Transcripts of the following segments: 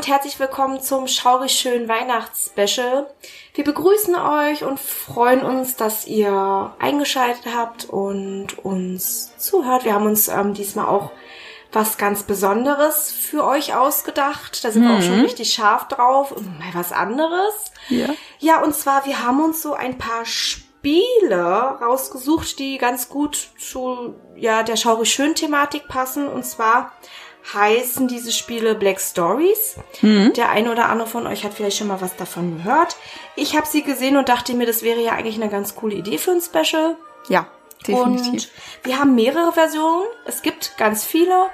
Und herzlich willkommen zum schaurig schönen Weihnachtsspecial. Wir begrüßen euch und freuen uns, dass ihr eingeschaltet habt und uns zuhört. Wir haben uns ähm, diesmal auch was ganz Besonderes für euch ausgedacht. Da sind wir auch schon richtig scharf drauf. Und mal was anderes. Ja. Ja, und zwar, wir haben uns so ein paar Spiele rausgesucht, die ganz gut zu ja, der schaurig schön Thematik passen. Und zwar heißen diese Spiele Black Stories. Der eine oder andere von euch hat vielleicht schon mal was davon gehört. Ich habe sie gesehen und dachte mir, das wäre ja eigentlich eine ganz coole Idee für ein Special. Ja, definitiv. Und wir haben mehrere Versionen. Es gibt ganz viele.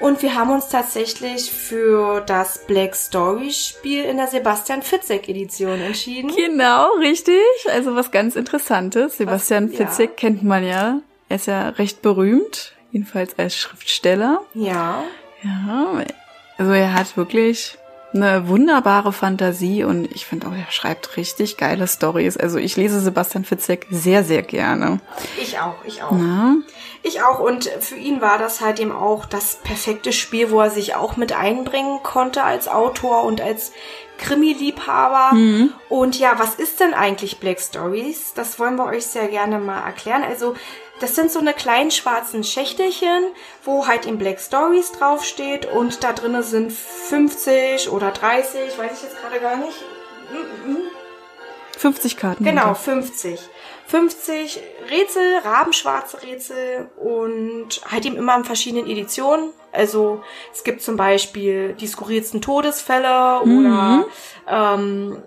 Und wir haben uns tatsächlich für das Black Story Spiel in der Sebastian Fitzek Edition entschieden. Genau, richtig. Also was ganz Interessantes. Sebastian ja. Fitzek kennt man ja. Er ist ja recht berühmt, jedenfalls als Schriftsteller. Ja. Ja, also er hat wirklich eine wunderbare Fantasie und ich finde auch, er schreibt richtig geile Stories. Also ich lese Sebastian Fitzek sehr, sehr gerne. Ich auch, ich auch. Na? Ich auch. Und für ihn war das halt eben auch das perfekte Spiel, wo er sich auch mit einbringen konnte als Autor und als Krimi-Liebhaber. Und ja, was ist denn eigentlich Black Stories? Das wollen wir euch sehr gerne mal erklären. Also, das sind so eine kleinen schwarzen Schächtelchen, wo halt in Black Stories draufsteht und da drinnen sind 50 oder 30, weiß ich jetzt gerade gar nicht. 50 Karten. Genau, 50. 50 Rätsel, rabenschwarze Rätsel und halt eben immer in verschiedenen Editionen. Also es gibt zum Beispiel die skurrilsten Todesfälle oder ähm,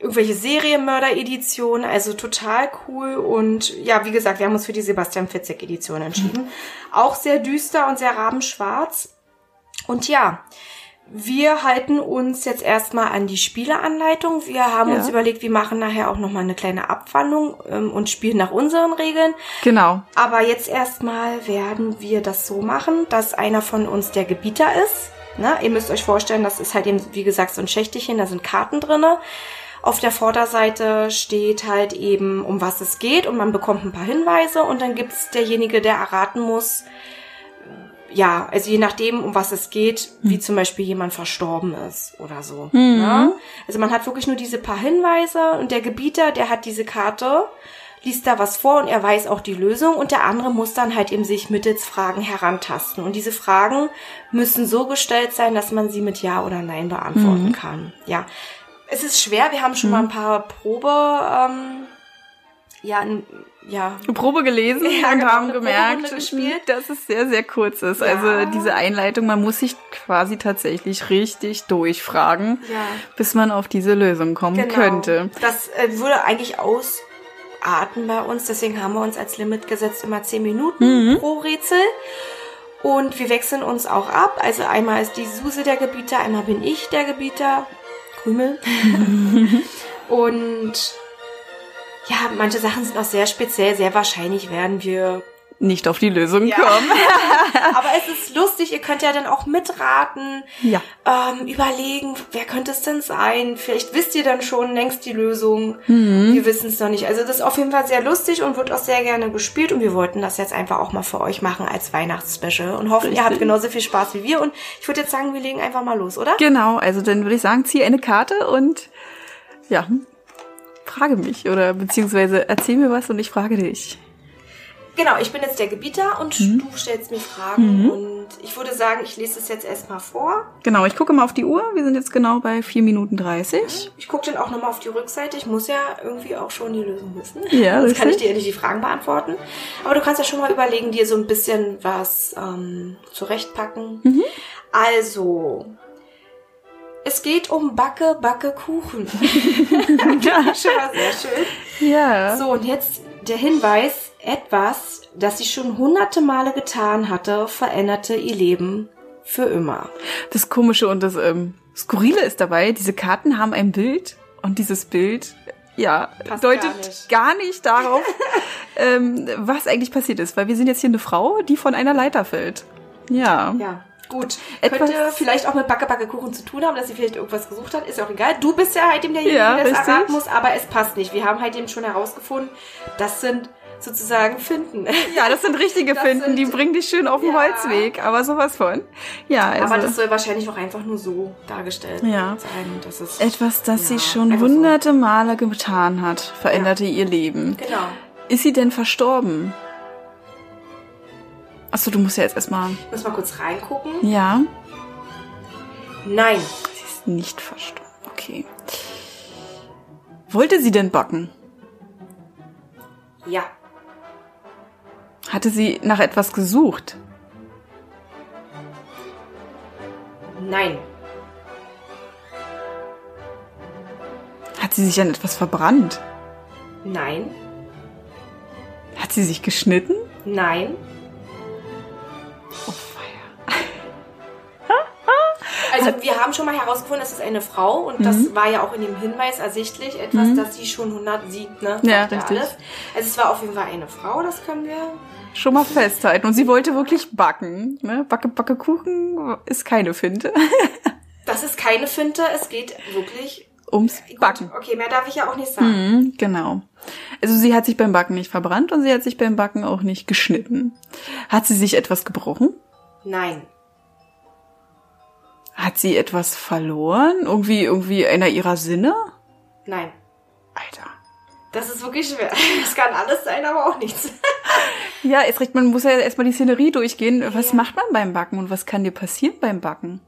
irgendwelche Serienmörder-Editionen. Also total cool. Und ja, wie gesagt, wir haben uns für die Sebastian Fitzek-Edition entschieden. Auch sehr düster und sehr rabenschwarz. Und ja, wir halten uns jetzt erstmal an die Spieleanleitung. Wir haben Ja. uns überlegt, wir machen nachher auch nochmal eine kleine Abwandlung ähm, und spielen nach unseren Regeln. Genau. Aber jetzt erstmal werden wir das so machen, dass einer von uns der Gebieter ist. Ne? Ihr müsst euch vorstellen, das ist halt eben, wie gesagt, so ein Schächtelchen, da sind Karten drinne. Auf der Vorderseite steht halt eben, um was es geht und man bekommt ein paar Hinweise und dann gibt's derjenige, der erraten muss, ja, also je nachdem, um was es geht, wie zum Beispiel jemand verstorben ist oder so. Ne? Also man hat wirklich nur diese paar Hinweise und der Gebieter, der hat diese Karte, liest da was vor und er weiß auch die Lösung und der andere muss dann halt eben sich mittels Fragen herantasten. Und diese Fragen müssen so gestellt sein, dass man sie mit Ja oder Nein beantworten kann. Ja. Es ist schwer, wir haben schon mal ein paar Probe, ähm, ja, ja, Probe gelesen Ja, und genau, haben gemerkt, dass es sehr, sehr kurz ist. Ja. Also diese Einleitung, man muss sich quasi tatsächlich richtig durchfragen, Ja. bis man auf diese Lösung kommen Genau. könnte. Das äh, würde eigentlich ausarten bei uns, deswegen haben wir uns als Limit gesetzt immer 10 Minuten pro Rätsel. Und wir wechseln uns auch ab. Also einmal ist die Suse der Gebieter, einmal bin ich der Gebieter. Krümel. Und ja, manche Sachen sind auch sehr speziell. Sehr wahrscheinlich werden wir Nicht auf die Lösung Ja. kommen. Aber es ist lustig, ihr könnt ja dann auch mitraten, Ja. ähm, überlegen, wer könnte es denn sein? Vielleicht wisst ihr dann schon längst die Lösung. Mhm. Wir wissen es noch nicht. Also das ist auf jeden Fall sehr lustig und wird auch sehr gerne gespielt und wir wollten das jetzt einfach auch mal für euch machen als Weihnachtsspecial und hoffen, ihr Richtig. habt genauso viel Spaß wie wir und ich würde jetzt sagen, wir legen einfach mal los, oder? Genau, also dann würde ich sagen, zieh eine Karte und ja, frage mich oder beziehungsweise erzähl mir was und ich frage dich. Genau, ich bin jetzt der Gebieter und Mhm. du stellst mir Fragen und ich würde sagen, ich lese es jetzt erstmal vor. Genau, ich gucke mal auf die Uhr. Wir sind jetzt genau bei 4 Minuten 30. Ich gucke dann auch nochmal auf die Rückseite. Ich muss ja irgendwie auch schon die Lösung wissen. Ja, Sonst kann ich dir nicht die Fragen beantworten. Aber du kannst ja schon mal überlegen, dir so ein bisschen was ähm, zurechtpacken. Mhm. Also, es geht um Backe, Backe, Kuchen. schon mal sehr schön. Ja. So, und jetzt der Hinweis, etwas, das sie schon hunderte Male getan hatte, veränderte ihr Leben für immer. Das Komische und das ähm, Skurrile ist dabei, diese Karten haben ein Bild und dieses Bild, ja, Passt deutet gar nicht. gar nicht, darauf, ähm, was eigentlich passiert ist. Weil wir sind jetzt hier eine Frau, die von einer Leiter fällt. Ja. Ja, gut. Etwas- Könnte vielleicht auch mit Backe, Backe, Kuchen zu tun haben, dass sie vielleicht irgendwas gesucht hat. Ist ja auch egal. Du bist ja halt eben derjenige, Ja, der es richtig. erraten muss, aber es passt nicht. Wir haben halt eben schon herausgefunden, das sind sozusagen finden. Ja, das sind richtige Das Finden, sind- die bringen dich schön auf den Ja. Holzweg, aber sowas von. Ja, also Aber das soll wahrscheinlich auch einfach nur so dargestellt Ja. sein. Das ist etwas, das sie Ja, schon einfach so. hunderte Male getan hat, veränderte ihr Leben. Genau. Ist sie denn verstorben? Achso, du musst ja jetzt erstmal. Ich muss mal kurz reingucken. Ja, Nein. sie ist nicht verstorben. Okay. Wollte sie denn backen? Ja. Hatte sie nach etwas gesucht? Nein. Hat sie sich an etwas verbrannt? Nein. Hat sie sich geschnitten? Nein. Oh, feier. Also wir haben schon mal herausgefunden, es ist eine Frau und Mhm. das war ja auch in dem Hinweis ersichtlich, etwas, das sie schon 100 sieht, ne? Ja, richtig. alles. Also es war auf jeden Fall eine Frau, das können wir. Schon mal festhalten. Und sie wollte wirklich backen. Ne? Backe, backe Kuchen ist keine Finte. Das ist keine Finte, es geht wirklich. Ums Gut, Backen. Okay, mehr darf ich ja auch nicht sagen. Mhm, genau. Also sie hat sich beim Backen nicht verbrannt und sie hat sich beim Backen auch nicht geschnitten. Hat sie sich etwas gebrochen? Nein. Hat sie etwas verloren? Irgendwie, irgendwie einer ihrer Sinne? Nein. Alter. Das ist wirklich schwer. Es kann alles sein, aber auch nichts. Ja, ist recht, man muss ja erstmal die Szenerie durchgehen. Was macht man beim Backen und was kann dir passieren beim Backen?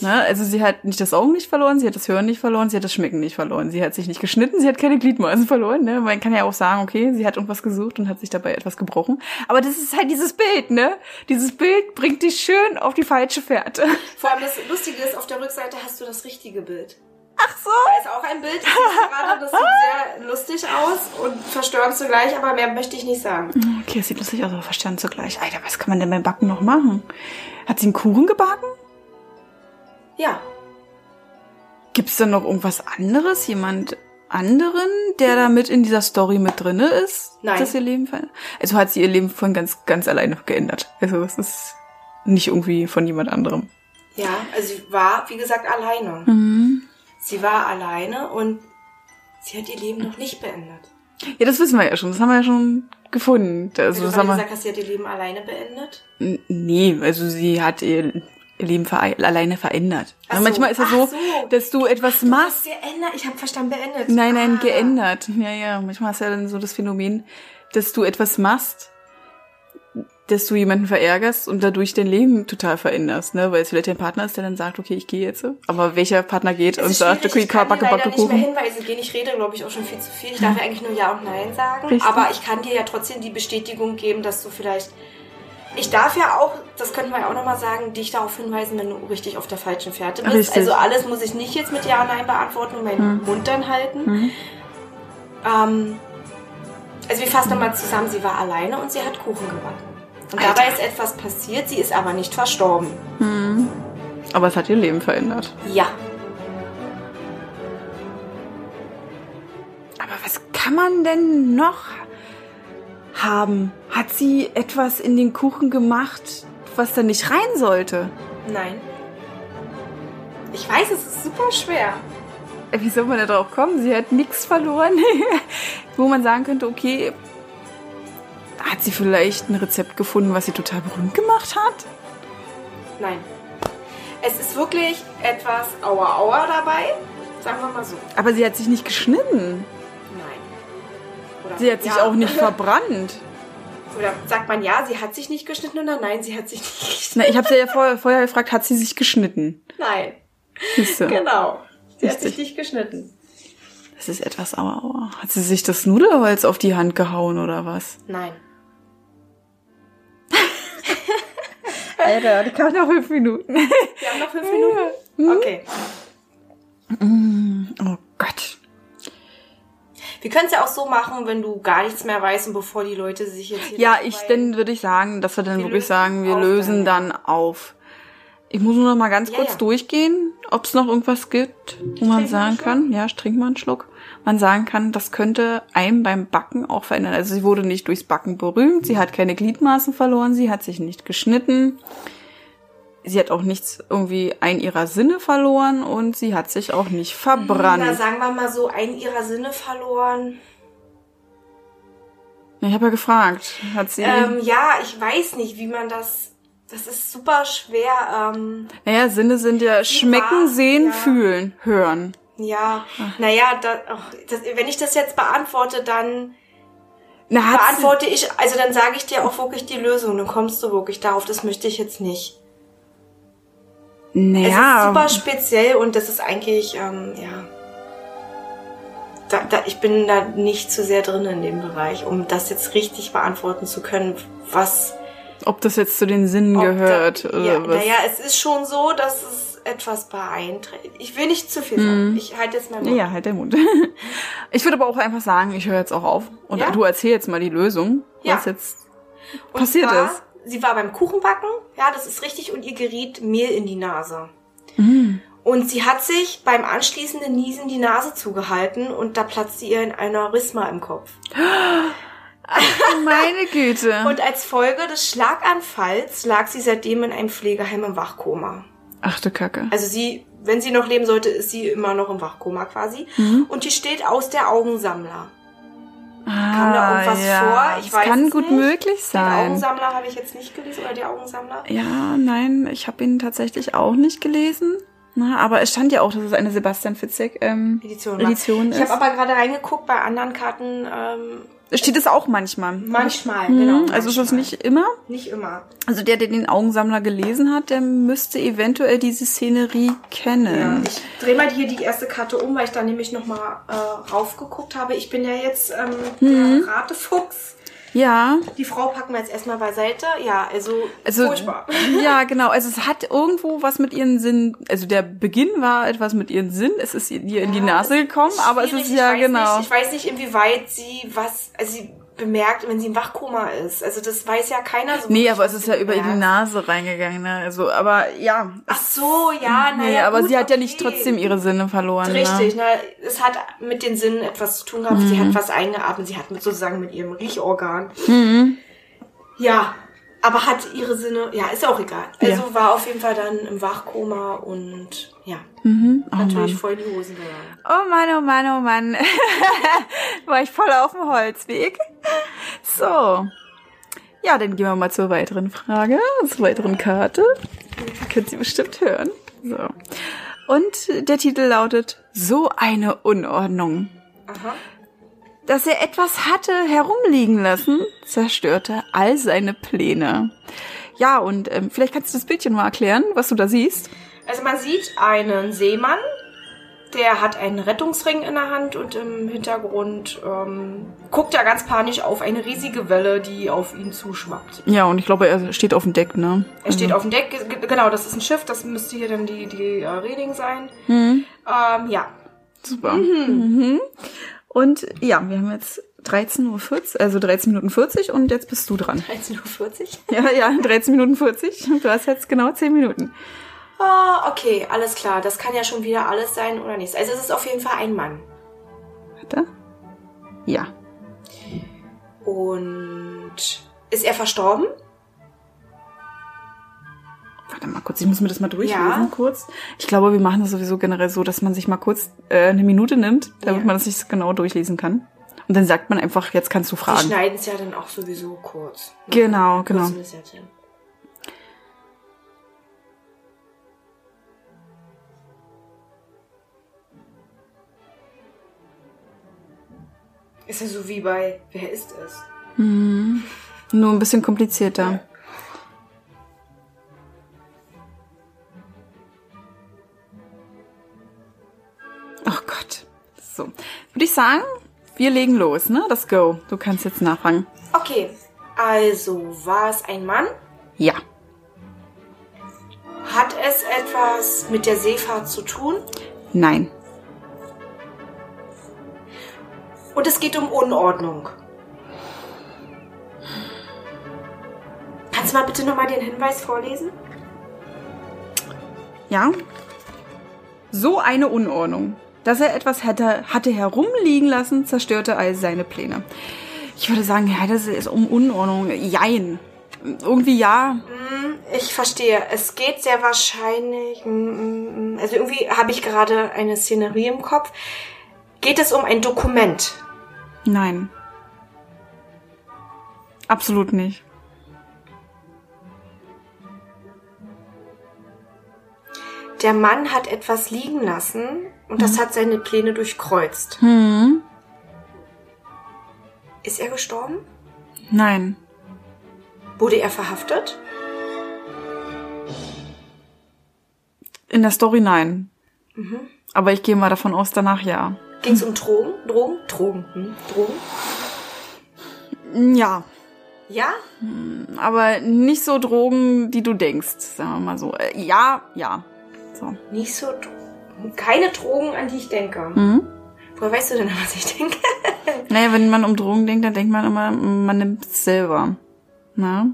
Ne? Also sie hat nicht das Augenlicht verloren, sie hat das Hören nicht verloren, sie hat das Schmecken nicht verloren, sie hat sich nicht geschnitten, sie hat keine Gliedmaßen verloren. Ne? Man kann ja auch sagen, okay, sie hat irgendwas gesucht und hat sich dabei etwas gebrochen. Aber das ist halt dieses Bild, ne? Dieses Bild bringt dich schön auf die falsche Fährte. Vor allem das Lustige ist, auf der Rückseite hast du das richtige Bild. Ach so. Da ist auch ein Bild, das siehst du gerade, das sieht sehr lustig aus und verstörend zugleich, aber mehr möchte ich nicht sagen. Okay, das sieht lustig aus, aber verstanden zugleich. Alter, was kann man denn beim Backen noch machen? Hat sie einen Kuchen gebacken? Ja, Gibt's da noch irgendwas anderes? Jemand anderen, der da mit in dieser Story mit drinne ist? Nein. Das ihr Leben verändert? Also hat sie ihr Leben von ganz, ganz alleine geändert. Also es ist nicht irgendwie von jemand anderem. ja, also sie war, wie gesagt, alleine. Mhm. Sie war alleine und sie hat ihr Leben noch nicht beendet. Ja, das wissen wir ja schon. Das haben wir ja schon gefunden. Wenn Also du das haben wir, gesagt hast, sie hat ihr Leben alleine beendet. Nee, also sie hat ihr Leben verei- alleine verändert. Ach so, manchmal ist es ach so, so. dass du etwas machst. Geändert? Ich habe verstanden, beendet. Nein, nein, Ah. geändert. Ja, ja. Manchmal hast du ja dann so das Phänomen, dass du etwas machst, dass du jemanden verärgerst und dadurch dein Leben total veränderst, ne? Weil es vielleicht dein Partner ist, der dann sagt, okay, ich gehe jetzt. Aber welcher Partner geht und ist sagt, okay, ich kann backe, backe nicht mehr Kuchen. Hinweise geben. Ich rede, glaube ich, auch schon viel zu viel. Ich darf ja eigentlich nur Ja und Nein sagen. Richtig. Aber ich kann dir ja trotzdem die Bestätigung geben, dass du vielleicht... Ich darf ja auch, das könnten wir ja auch nochmal sagen, dich darauf hinweisen, wenn du richtig auf der falschen Fährte bist. Richtig. Also alles muss ich nicht jetzt mit Ja Nein beantworten und meinen Mund dann halten. Ähm, also wir fassen nochmal zusammen, sie war alleine und sie hat Kuchen gebacken. Und Alter. dabei ist etwas passiert, sie ist aber nicht verstorben. Aber es hat ihr Leben verändert. Ja. Aber was kann man denn noch haben? Hat sie etwas in den Kuchen gemacht, was da nicht rein sollte? Nein. Ich weiß, es ist super schwer. Äh, Wie soll man da drauf kommen? Sie hat nichts verloren. Wo man sagen könnte, okay, hat sie vielleicht ein Rezept gefunden, was sie total berühmt gemacht hat? Nein. Es ist wirklich etwas Aua Aua dabei. Sagen wir mal so. Aber sie hat sich nicht geschnitten. Oder Sie hat sich ja. auch nicht verbrannt. Oder sagt man ja, sie hat sich nicht geschnitten oder nein, sie hat sich nicht geschnitten. Na, ich habe sie ja vorher, vorher gefragt, hat sie sich geschnitten? Nein. Siehste, Genau. Sie hat Richtig. sich nicht geschnitten. Das ist etwas aua, aua. Hat sie sich das Nudelholz auf die Hand gehauen oder was? Nein. Alter, die kam nach fünf Minuten. Wir haben noch fünf Minuten. Okay. Oh Gott. Wir können es ja auch so machen, wenn du gar nichts mehr weißt und bevor die Leute sich jetzt hier Ja, ich, dann würde ich sagen, dass wir dann Wir wirklich sagen, wir auf lösen dann, auf. Ich muss nur noch mal ganz Ja, kurz ja. durchgehen, ob es noch irgendwas gibt, wo man mal einen sagen kann, ja, ich trinke mal einen Schluck, man sagen kann, das könnte einem beim Backen auch verändern. Also sie wurde nicht durchs Backen berühmt, sie hat keine Gliedmaßen verloren, sie hat sich nicht geschnitten, sie hat auch nichts irgendwie ein ihrer Sinne verloren und sie hat sich auch nicht Na, verbrannt. sagen wir mal so, einen ihrer Sinne verloren. Ich habe ja gefragt. Hat sie. Ähm, ja, ich weiß nicht, wie man das. Das ist super schwer. Ähm, naja, Sinne sind ja schmecken, war- sehen, ja. fühlen, hören. ja, naja, da, ach, das, wenn ich das jetzt beantworte, dann Na, beantworte ich, also dann sage ich dir auch wirklich die Lösung. Dann kommst du wirklich darauf. Das möchte ich jetzt nicht. Es ist naja, super speziell und das ist eigentlich, ähm, ja. Da, da, ich bin da nicht zu sehr drin in dem Bereich, um das jetzt richtig beantworten zu können, was ob das jetzt zu den Sinnen gehört Da, oder ja, was. naja, es ist schon so, dass es etwas beeinträchtigt. Ich will nicht zu viel sagen. Ich halte jetzt mal Mund. Mhm. Ja, halt der Mund. Ich würde aber auch einfach sagen, ich höre jetzt auch auf. Und Ja? du erzähl jetzt mal die Lösung, Ja. was jetzt Und passiert zwar, ist. Sie war beim Kuchenbacken, ja, das ist richtig, und ihr geriet Mehl in die Nase. Mhm. Und sie hat sich beim anschließenden Niesen die Nase zugehalten und da platzte ihr in einer Rhisma im Kopf. Meine Güte. Und als Folge des Schlaganfalls lag sie seitdem in einem Pflegeheim im Wachkoma. Ach du Kacke. Also sie, wenn sie noch leben sollte, ist sie immer noch im Wachkoma quasi. Mhm. Und die steht aus der Augensammler. Kam da irgendwas vor? Ich das weiß kann es gut nicht. möglich Den sein. Augensammler habe ich jetzt nicht gelesen, oder der Augensammler? Ja, nein, ich habe ihn tatsächlich auch nicht gelesen. Na, aber es stand ja auch, dass es eine Sebastian Fitzek ähm, Edition. Edition Ich ist. habe aber gerade reingeguckt bei anderen Karten. Ähm, Steht es auch manchmal. manchmal, Mhm, genau. Also ist manchmal. nicht immer. Nicht immer. Also der, der den Augensammler gelesen hat, der müsste eventuell diese Szenerie Ja, kennen. ich drehe mal hier die erste Karte um, weil ich da nämlich nochmal äh, raufgeguckt habe. Ich bin ja jetzt ähm, Mhm. der Ratefuchs. Ja, Die Frau packen wir jetzt erstmal beiseite. Ja, also, also furchtbar. ja, genau. Also es hat irgendwo was mit ihren Sinn. Also der Beginn war etwas mit ihren Sinn. Es ist ihr in die Ja, Nase gekommen, aber es ist ja genau. Nicht, ich weiß nicht, inwieweit sie was, also sie bemerkt, wenn sie im Wachkoma ist. Also das weiß ja keiner so. Nee, aber es ist sie ja über die bemerkt. Nase reingegangen. Ne? Also, aber ja. Ach so, ja, naja. nee, aber gut, sie hat ja nicht okay. trotzdem ihre Sinne verloren. Richtig, Ne? ne? es hat mit den Sinnen etwas zu tun gehabt. Sie Mhm. hat was eingeatmet, sie hat mit sozusagen mit ihrem Riechorgan. Mhm. Ja, aber hat ihre Sinne, ja, ist auch egal. Also Ja. war auf jeden Fall dann im Wachkoma und ja, Mhm. Oh natürlich Mann. voll in die Hosen gegangen. Oh Mann, oh Mann, oh Mann. War ich voll auf dem Holzweg. So. Ja, dann gehen wir mal zur weiteren Frage, zur weiteren Karte. Könnt ihr bestimmt hören. So. Und der Titel lautet So eine Unordnung. Aha. Dass er etwas hatte herumliegen lassen, zerstörte all seine Pläne. Ja, und ähm, vielleicht kannst du das Bildchen mal erklären, was du da siehst. Also man sieht einen Seemann, der hat einen Rettungsring in der Hand und im Hintergrund ähm, guckt er ganz panisch auf eine riesige Welle, die auf ihn zuschwappt. Ja, und ich glaube, er steht auf dem Deck, ne? Er steht auf dem Deck, ge- genau, das ist ein Schiff, das müsste hier dann die, die äh, Reding sein. Mhm. Ähm, ja, Super. Mhm. Und ja, wir haben jetzt 13.40 Uhr, also 13 Minuten 40 und jetzt bist du dran. 13.40 Uhr. Ja, ja, 13 Minuten 40. Du hast jetzt genau 10 Minuten. Ah, okay, alles klar. Das kann ja schon wieder alles sein oder nichts. Also es ist auf jeden Fall ein Mann. Warte. Ja. Und ist er verstorben? Warte mal kurz, ich muss mir das mal durchlesen Ja. kurz. Ich glaube, wir machen das sowieso generell so, dass man sich mal kurz äh, eine Minute nimmt, damit Ja. man das nicht so genau durchlesen kann. Und dann sagt man einfach, jetzt kannst du Die fragen. schneiden es ja dann auch sowieso kurz. ne? Genau, genau. Ja Ist ja so wie bei Wer ist es? Nur ein bisschen komplizierter. Oh Gott. So. Würde ich sagen, wir legen los, ne? Das Go. Du kannst jetzt nachfangen. Okay, also war es ein Mann? Ja. Hat es etwas mit der Seefahrt zu tun? Nein. Und es geht um Unordnung. Kannst du mal bitte nochmal den Hinweis vorlesen? Ja? So eine Unordnung. Dass er etwas hätte, hatte herumliegen lassen, zerstörte all seine Pläne. Ich würde sagen, ja, das ist um Unordnung. Jein. Irgendwie ja. Ich verstehe. Es geht sehr wahrscheinlich. mm, mm, Also irgendwie habe ich gerade eine Szenerie im Kopf. Geht es um ein Dokument? Nein. Absolut nicht. Der Mann hat etwas liegen lassen und das hat seine Pläne durchkreuzt. Hm. Ist er gestorben? Nein. Wurde er verhaftet? In der Story nein. Aber ich gehe mal davon aus, danach ja. Ging es um Drogen? Drogen? Drogen. Hm? Drogen? Ja. Ja? Aber nicht so Drogen, die du denkst, sagen wir mal so. Äh, Ja, ja. So. Nicht so. Keine Drogen, an die ich denke. Mhm. Woher weißt du denn, an was ich denke? Naja, wenn man um Drogen denkt, dann denkt man immer, man nimmt es selber. Na?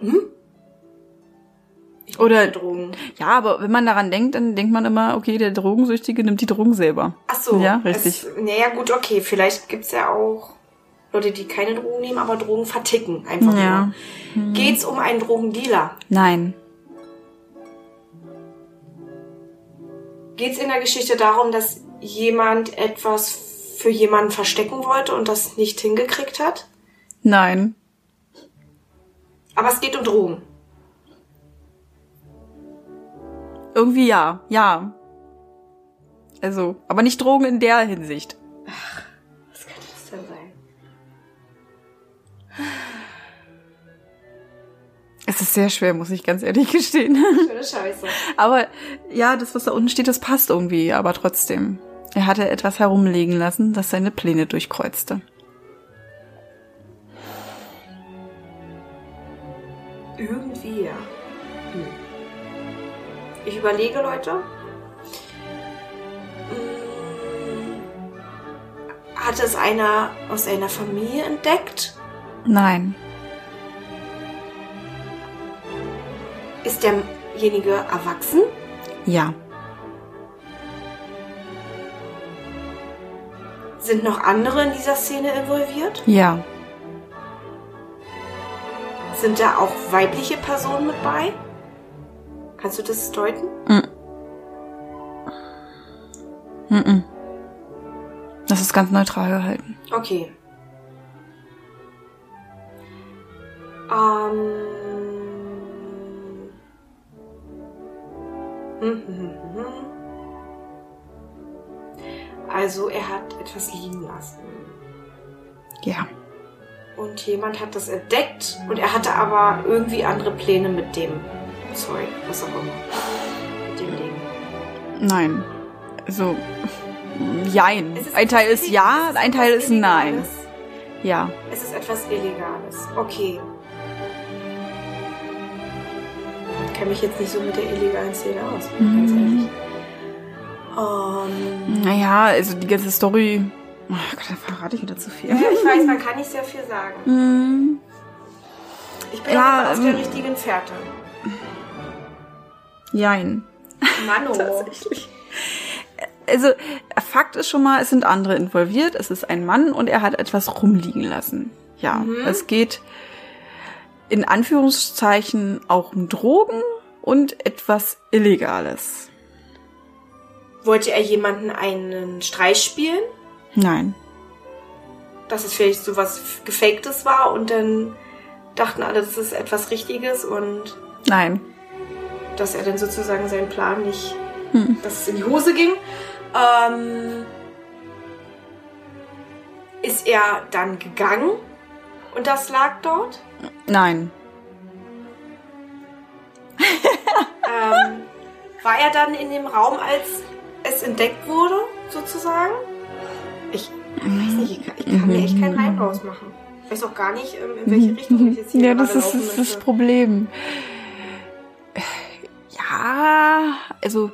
Ich Oder- Drogen. Ja, aber wenn man daran denkt, dann denkt man immer, okay, der Drogensüchtige nimmt die Drogen selber. Ach so. Ja, richtig. Es, naja, gut, okay. Vielleicht gibt's ja auch Leute, die keine Drogen nehmen, aber Drogen verticken. Einfach Ja. nur. Geht's um einen Drogendealer? Nein. Geht's in der Geschichte darum, dass jemand etwas für jemanden verstecken wollte und das nicht hingekriegt hat? Nein. Aber es geht um Drogen. Irgendwie ja. Ja. Also, aber nicht Drogen in der Hinsicht. Was könnte das denn sein? Es ist sehr schwer, muss ich ganz ehrlich gestehen. Schöne Scheiße. Aber ja, das, was da unten steht, das passt irgendwie, aber trotzdem. Er hatte etwas herumliegen lassen, das seine Pläne durchkreuzte. Irgendwie, ja. Ich überlege, Leute. Hm. Hat es einer aus einer Familie entdeckt? Nein. Ist derjenige erwachsen? Ja. Sind noch andere in dieser Szene involviert? Ja. Sind da auch weibliche Personen mit bei? Kannst du das deuten? Mhm. Das ist ganz neutral gehalten. Okay. Ähm. Hm, hm, hm, hm. Also er hat etwas liegen lassen. Ja. Und jemand hat das entdeckt und er hatte aber irgendwie andere Pläne mit dem Zeug, was auch immer. Mit dem Ding. Nein. Also, jein. Ein Teil ist ja, ein Teil ist nein. Illegales. Ja. Es ist etwas Illegales. Okay. Ich kenne mich jetzt nicht so mit der illegalen Szene aus, ganz ehrlich. Ähm, Naja, also die ganze Story. Oh Gott, da verrate ich wieder zu viel. ja, ich weiß, man kann nicht sehr viel sagen. Hm. Ich bin Ja, ja, auf der ähm, richtigen Fährte. Jein. Mano. Tatsächlich. Also, Fakt ist schon mal, es sind andere involviert. Es ist ein Mann und er hat etwas rumliegen lassen. Ja, es geht in Anführungszeichen auch um Drogen und etwas Illegales. Wollte er jemanden einen Streich spielen? Nein. Dass es vielleicht so was Gefaktes war und dann dachten alle, das ist etwas Richtiges und Nein. Dass er dann sozusagen seinen Plan nicht, Hm. dass es in die Hose ging. Ähm, ist er dann gegangen und das lag dort? Nein. Ähm, war er dann in dem Raum, als es entdeckt wurde, sozusagen? Ich weiß nicht, ich kann, mir echt keinen Reim rausmachen. Ich weiß auch gar nicht, ähm, in welche Richtung ich jetzt hier Ja, das ist, das, ist das. Problem. Ja, also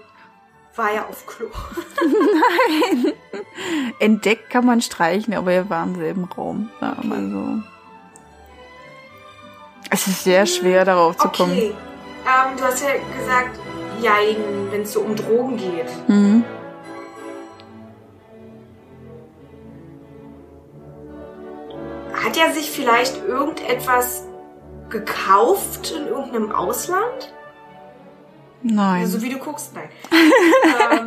War er auf Klo. entdeckt kann man streichen, aber er war im selben Raum. Sagen wir mal so. Es ist sehr schwer, darauf zu kommen. Okay. Ähm, du hast ja gesagt, jein, wenn es so um Drogen geht. Mhm. Hat er sich vielleicht irgendetwas gekauft in irgendeinem Ausland? Nein. Also, so wie du guckst, nein. ähm,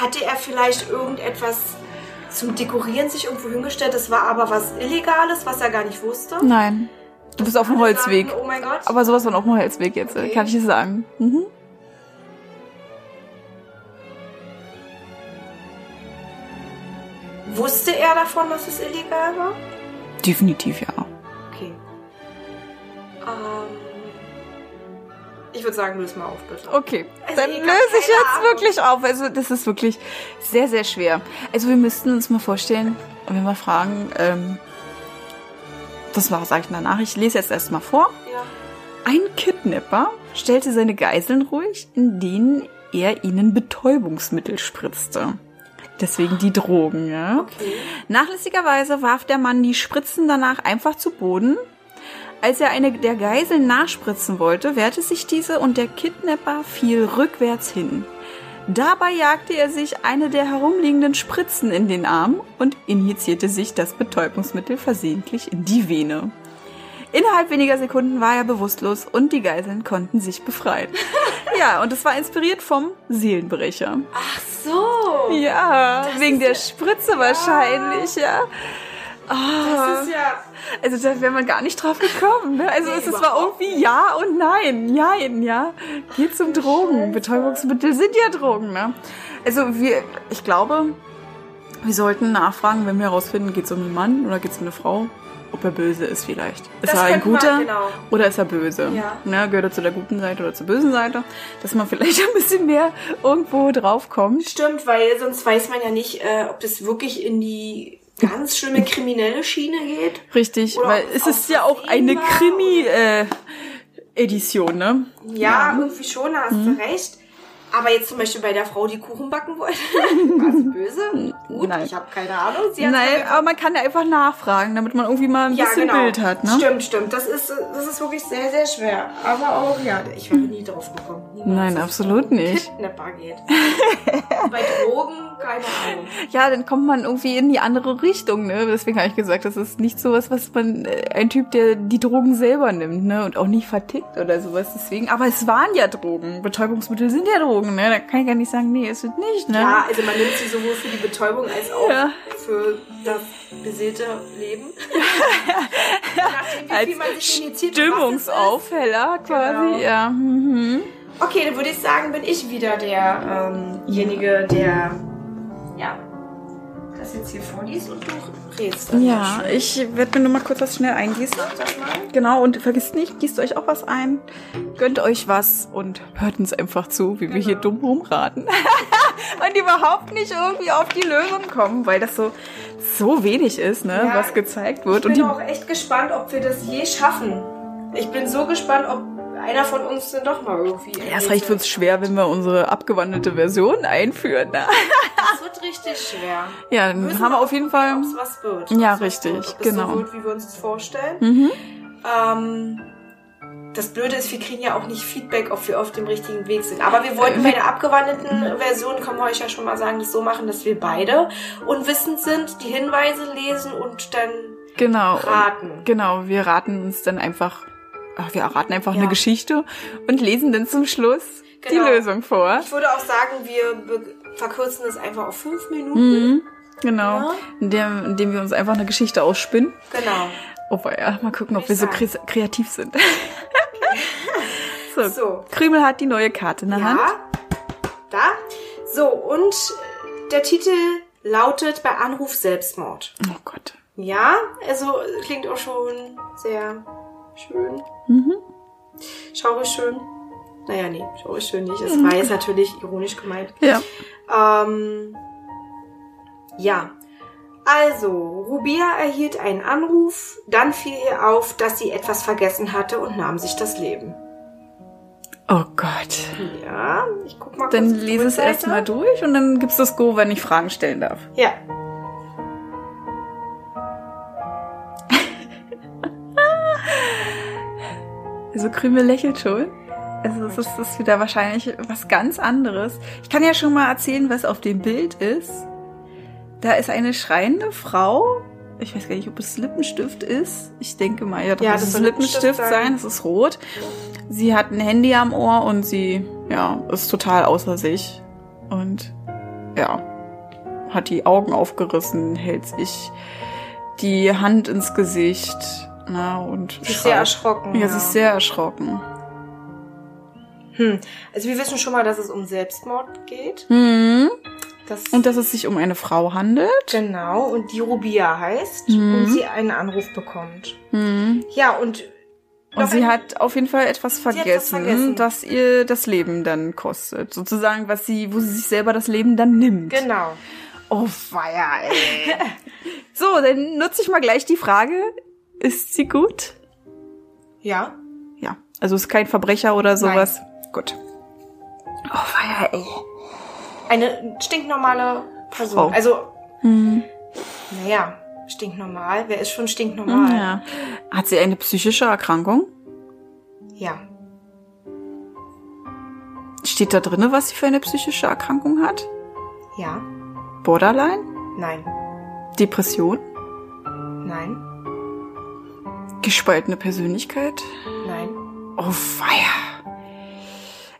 hatte er vielleicht irgendetwas zum Dekorieren sich irgendwo hingestellt. Das war aber was Illegales, was er gar nicht wusste. Nein. Du bist auf dem Holzweg. Sagen, oh mein Gott. Aber sowas von auf dem Holzweg jetzt, Okay. kann ich dir sagen. Mhm. Wusste er davon, dass es illegal war? Definitiv ja. Okay. Ähm, ich würde sagen, löse mal auf, bitte. Okay, Also dann ich löse ich jetzt Ahnung. wirklich auf. Also das ist wirklich sehr, sehr schwer. Also wir müssten uns mal vorstellen, wenn wir fragen, ähm, das war, sage ich danach, ich lese jetzt erstmal vor. Ja. Ein Kidnapper stellte seine Geiseln ruhig, in denen er ihnen Betäubungsmittel spritzte. Deswegen die Drogen, ja. Okay. Nachlässigerweise warf der Mann die Spritzen danach einfach zu Boden. Als er eine der Geiseln nachspritzen wollte, wehrte sich diese und der Kidnapper fiel rückwärts hin. Dabei jagte er sich eine der herumliegenden Spritzen in den Arm und injizierte sich das Betäubungsmittel versehentlich in die Vene. Innerhalb weniger Sekunden war er bewusstlos und die Geiseln konnten sich befreien. Ja, und es war inspiriert vom Seelenbrecher. Ach so. Ja, Das wegen der ja- Spritze wahrscheinlich, ja. Ah, Das ist ja. also da wäre man gar nicht drauf gekommen. Ne? Also Nee, es zwar irgendwie ja und nein. Jein, ja. Geht zum Drogen. Betäubungsmittel sind ja Drogen, ne? Also wir, ich glaube, wir sollten nachfragen, wenn wir herausfinden, geht es um einen Mann oder geht es um eine Frau, ob er böse ist vielleicht. Ist Das er ein könnte man, guter genau. oder ist er böse? Ja. Ne? Gehört er zu der guten Seite oder zur bösen Seite? Dass man vielleicht ein bisschen mehr irgendwo drauf kommt. Stimmt, weil sonst weiß man ja nicht, äh, ob das wirklich in die ganz schlimme kriminelle Schiene geht. Richtig, Oder weil es ist ja auch eine Versehen war Krimi-Edition, ne? Ja, irgendwie schon, da hast Mhm. du recht. Aber jetzt zum Beispiel bei der Frau, die Kuchen backen wollte, war sie böse? Gut, Nein. ich habe keine Ahnung. Nein, aber man kann ja einfach nachfragen, damit man irgendwie mal ein Ja, bisschen genau. Bild hat, ne? Stimmt, stimmt. Das ist, das ist wirklich sehr, sehr schwer. Aber auch, ja, ich wäre nie drauf gekommen. Niemals, Nein, absolut nicht. Kidnapper geht. Bei Drogen, keine Ahnung. Ja, dann kommt man irgendwie in die andere Richtung, ne? Deswegen habe ich gesagt, das ist nicht sowas, was man, äh, ein Typ, der die Drogen selber nimmt, ne? Und auch nicht vertickt oder sowas. Deswegen, aber es waren ja Drogen. Betäubungsmittel sind ja Drogen, ne? Da kann ich gar nicht sagen, nee, es sind nicht, ne? Ja, also man nimmt sie sowohl für die Betäubung als auch Ja. für das beseelte Leben. Nachdem, wie Als Stimmungsaufheller quasi, Genau. ja. Mhm. Okay, dann würde ich sagen, bin ich wieder derjenige, der ja das jetzt hier vorliest und du redest. Ja, ich werde mir nur mal kurz was schnell eingießen. Genau, und vergisst nicht, gießt euch auch was ein, gönnt euch was und hört uns einfach zu, wie wir hier dumm rumraten. und überhaupt nicht irgendwie auf die Lösung kommen, weil das so, so wenig ist, ne, Ja, was gezeigt wird. Ich Und bin die, auch echt gespannt, ob wir das je schaffen. Ich bin so gespannt, ob einer von uns denn doch mal irgendwie. erst recht wird's schwer, wenn wir unsere abgewandelte Version einführen. Ne? Das wird richtig schwer. Ja, dann Müssen haben wir auf jeden Fall. Ob es was wird. Ja, richtig, Wird, genau. Es so wird, wie wir uns das vorstellen. Mhm. Ähm, das Blöde ist, wir kriegen ja auch nicht Feedback, ob wir auf dem richtigen Weg sind. Aber wir wollten bei der abgewandelten Version, können wir euch ja schon mal sagen, das so machen, dass wir beide unwissend sind, die Hinweise lesen und dann Genau. Raten. genau, wir raten uns dann einfach, ach, wir erraten einfach Ja. eine Geschichte und lesen dann zum Schluss die Genau. Lösung vor. Ich würde auch sagen, wir verkürzen das einfach auf fünf Minuten. Mhm. Genau. Ja. Indem, indem wir uns einfach eine Geschichte ausspinnen. Genau. Oh ja, mal gucken, ob Ich wir so sag. kre kreativ sind. so, So. Krümel hat die neue Karte in der Hand. Ja. Da. So, und der Titel lautet bei Anruf Selbstmord. Oh Gott. Ja, also klingt auch schon sehr schön. Mhm. Schaurig schön. Naja, nee, schaurig schön nicht. Es war jetzt natürlich ironisch gemeint. Ja. Ähm, ja. Also, Rubia erhielt einen Anruf, dann fiel ihr auf, dass sie etwas vergessen hatte und nahm sich das Leben. Oh Gott. Ja, ich guck mal Dann kurz die lese es erstmal durch und dann gibt's das Go, wenn ich Fragen stellen darf. Ja. Also Krümel lächelt schon. Also es ist, ist wieder wahrscheinlich was ganz anderes. Ich kann ja schon mal erzählen, was auf dem Bild ist. Da ist eine schreiende Frau. Ich weiß gar nicht, ob es Lippenstift ist. Ich denke mal, ja, Ja, das das ist soll Lippenstift Lippenstift sein. sein. Es ist rot. Sie hat ein Handy am Ohr und sie, ja, ist total außer sich. Und ja, hat die Augen aufgerissen, hält sich die Hand ins Gesicht. Na, und Sie ist sehr erschrocken. Ja, sie ist sehr erschrocken. Hm. Also wir wissen schon mal, dass es um Selbstmord geht. Hm. Das Und dass es sich um eine Frau handelt. genau und die Rubia heißt Mhm. und sie einen Anruf bekommt. Hm. Ja und Und sie hat auf jeden Fall etwas vergessen, vergessen. das ihr das Leben dann kostet. Sozusagen, was sie, wo sie sich selber das Leben dann nimmt. genau. Oh, feier, ey. so, dann nutze ich mal gleich die Frage. Ist sie gut? Ja. Ja. Also ist kein Verbrecher oder sowas. Gut. Oh, feier, ey. Eine stinknormale Person. Frau. Also Hm. naja, stinknormal. Wer ist schon stinknormal? Ja. Hat sie eine psychische Erkrankung? ja. Steht da drinne, was sie für eine psychische Erkrankung hat? Ja. Borderline? Nein. Depression? Nein. Gespaltene Persönlichkeit? Nein. Oh, feier.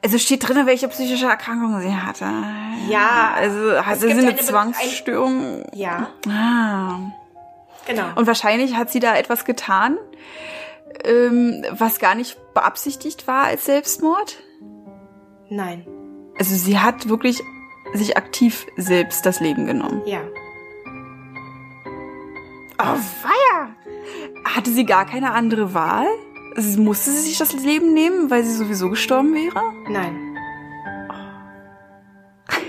Also steht drinne, welche psychische Erkrankung sie hatte. Ja. Also hat Es sie eine eine Zwangsstörung? Ja. Ah. Genau. Und wahrscheinlich hat sie da etwas getan, ähm, was gar nicht beabsichtigt war als Selbstmord. Nein. Also sie hat wirklich sich aktiv selbst das Leben genommen. Ja. Oh, feier! Hatte sie gar keine andere Wahl? Also musste sie sich das Leben nehmen, weil sie sowieso gestorben wäre? Nein.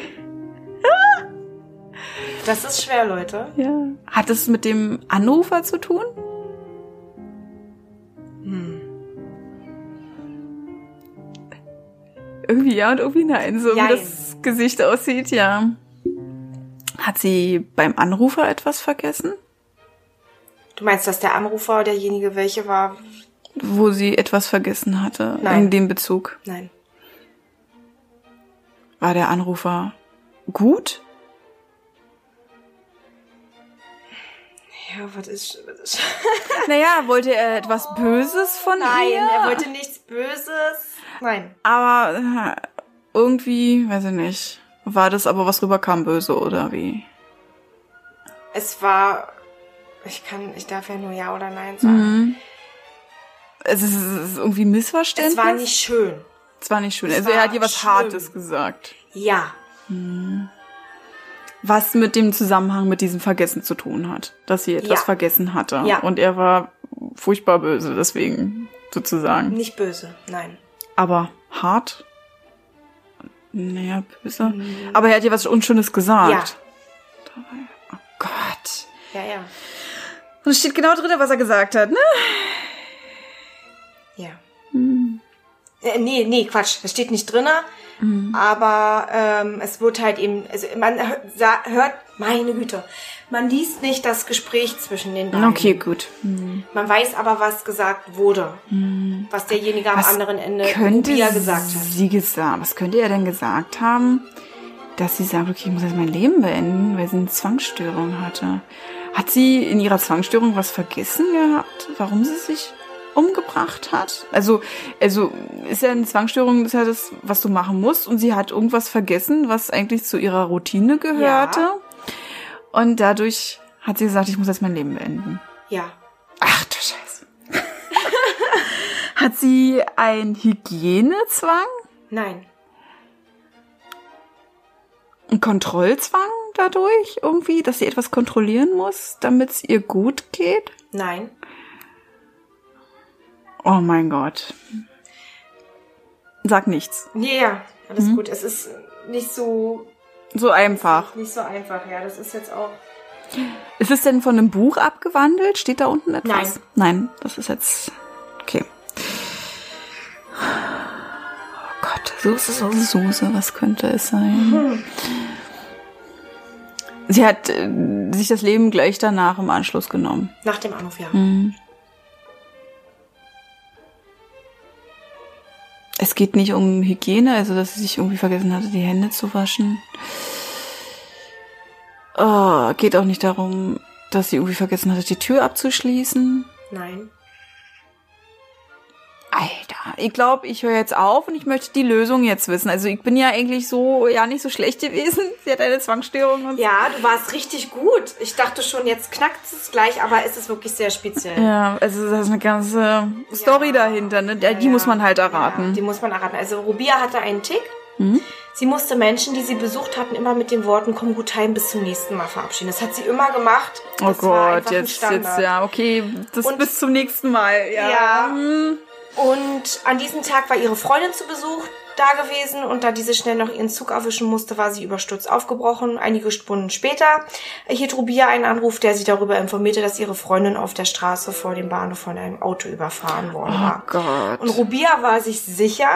Das ist schwer, Leute. Ja. Hat es mit dem Anrufer zu tun? Hm. Irgendwie ja und irgendwie nein, so Jein. wie das Gesicht aussieht, ja. Hat sie beim Anrufer etwas vergessen? Du meinst, dass der Anrufer derjenige welche war? Wo sie etwas vergessen hatte? Nein. In dem Bezug. Nein. War der Anrufer gut? Ja, was ist. Was ist Naja, wollte er etwas Böses von Nein, ihr? er wollte nichts Böses. Nein. Aber äh, irgendwie, weiß ich nicht. War das aber, was rüberkam, böse oder wie? Es war. Ich kann, ich darf ja nur Ja oder Nein sagen. Mhm. Es ist, es ist irgendwie Missverständnis. Es war nicht schön. Es war nicht schön. es Also er hat ihr was schlimm. Hartes gesagt. Ja. Was mit dem Zusammenhang mit diesem Vergessen zu tun hat. Dass sie etwas Ja. vergessen hatte. Ja. Und er war furchtbar böse, deswegen sozusagen. Nicht böse. Nein. Aber hart? Naja, böse. Aber er hat ihr was Unschönes gesagt. Ja. Oh Gott. Ja, ja. Und es steht genau drin, was er gesagt hat, ne? Ja. Äh, nee, nee, Quatsch. Das steht nicht drinne. Mhm. Aber ähm, es wird halt eben, also man hört, meine Güte, man liest nicht das Gespräch zwischen den beiden. Okay, gut. Man weiß aber, was gesagt wurde. Was derjenige am Mhm. Was anderen Ende könnte Rubia gesagt hat. sie gesagt, was könnte er denn gesagt haben, dass sie sagt, okay, ich muss jetzt mein Leben beenden, weil sie eine Zwangsstörung hatte. Hat sie in ihrer Zwangsstörung was vergessen gehabt, warum sie sich umgebracht hat? Also, also ist ja eine Zwangsstörung, ist ja das, was du machen musst, und sie hat irgendwas vergessen, was eigentlich zu ihrer Routine gehörte. Und dadurch hat sie gesagt, ich muss jetzt mein Leben beenden. Ja. Ach du Scheiße. Hat sie einen Hygienezwang? Nein. Einen Kontrollzwang dadurch irgendwie, dass sie etwas kontrollieren muss, damit es ihr gut geht? Nein. Oh mein Gott. Sag nichts. Nee, ja. Alles Mhm. gut. Es ist nicht so, So einfach. nicht so einfach. Ja, das ist jetzt auch. Ist es denn von einem Buch abgewandelt? Steht da unten etwas? Nein. Nein, das ist jetzt. Okay. Oh Gott, Soße, Soße, Soße, was könnte es sein? Sie hat äh, sich das Leben gleich danach im Anschluss genommen. Nach dem Anruf, ja. Mhm. Es geht nicht um Hygiene, also dass sie sich irgendwie vergessen hatte, die Hände zu waschen. Oh, geht auch nicht darum, dass sie irgendwie vergessen hatte, die Tür abzuschließen. Nein. Alter. ich glaube, ich höre jetzt auf und ich möchte die Lösung jetzt wissen. Also ich bin ja eigentlich so, ja, nicht so schlecht gewesen. Sie hat eine Zwangsstörung und. Ja, du warst richtig gut. Ich dachte schon, jetzt knackt es gleich, aber es ist wirklich sehr speziell. Ja, also das ist eine ganze Story Ja. dahinter, ne? Die Ja, muss man halt Ja, erraten. die muss man erraten. Also Rubia hatte einen Tick. Mhm. Sie musste Menschen, die sie besucht hatten, immer mit den Worten komm gut heim, bis zum nächsten Mal verabschieden. Das hat sie immer gemacht. oh Das war Gott, jetzt, jetzt, ja, okay, das Und- bis zum nächsten Mal, ja. Ja. Und an diesem Tag war ihre Freundin zu Besuch da gewesen und da diese schnell noch ihren Zug erwischen musste, war sie überstürzt aufgebrochen. Einige Stunden später erhielt Rubia einen Anruf, der sie darüber informierte, dass ihre Freundin auf der Straße vor dem Bahnhof von einem Auto überfahren worden Oh war. Gott. Und Rubia war sich sicher,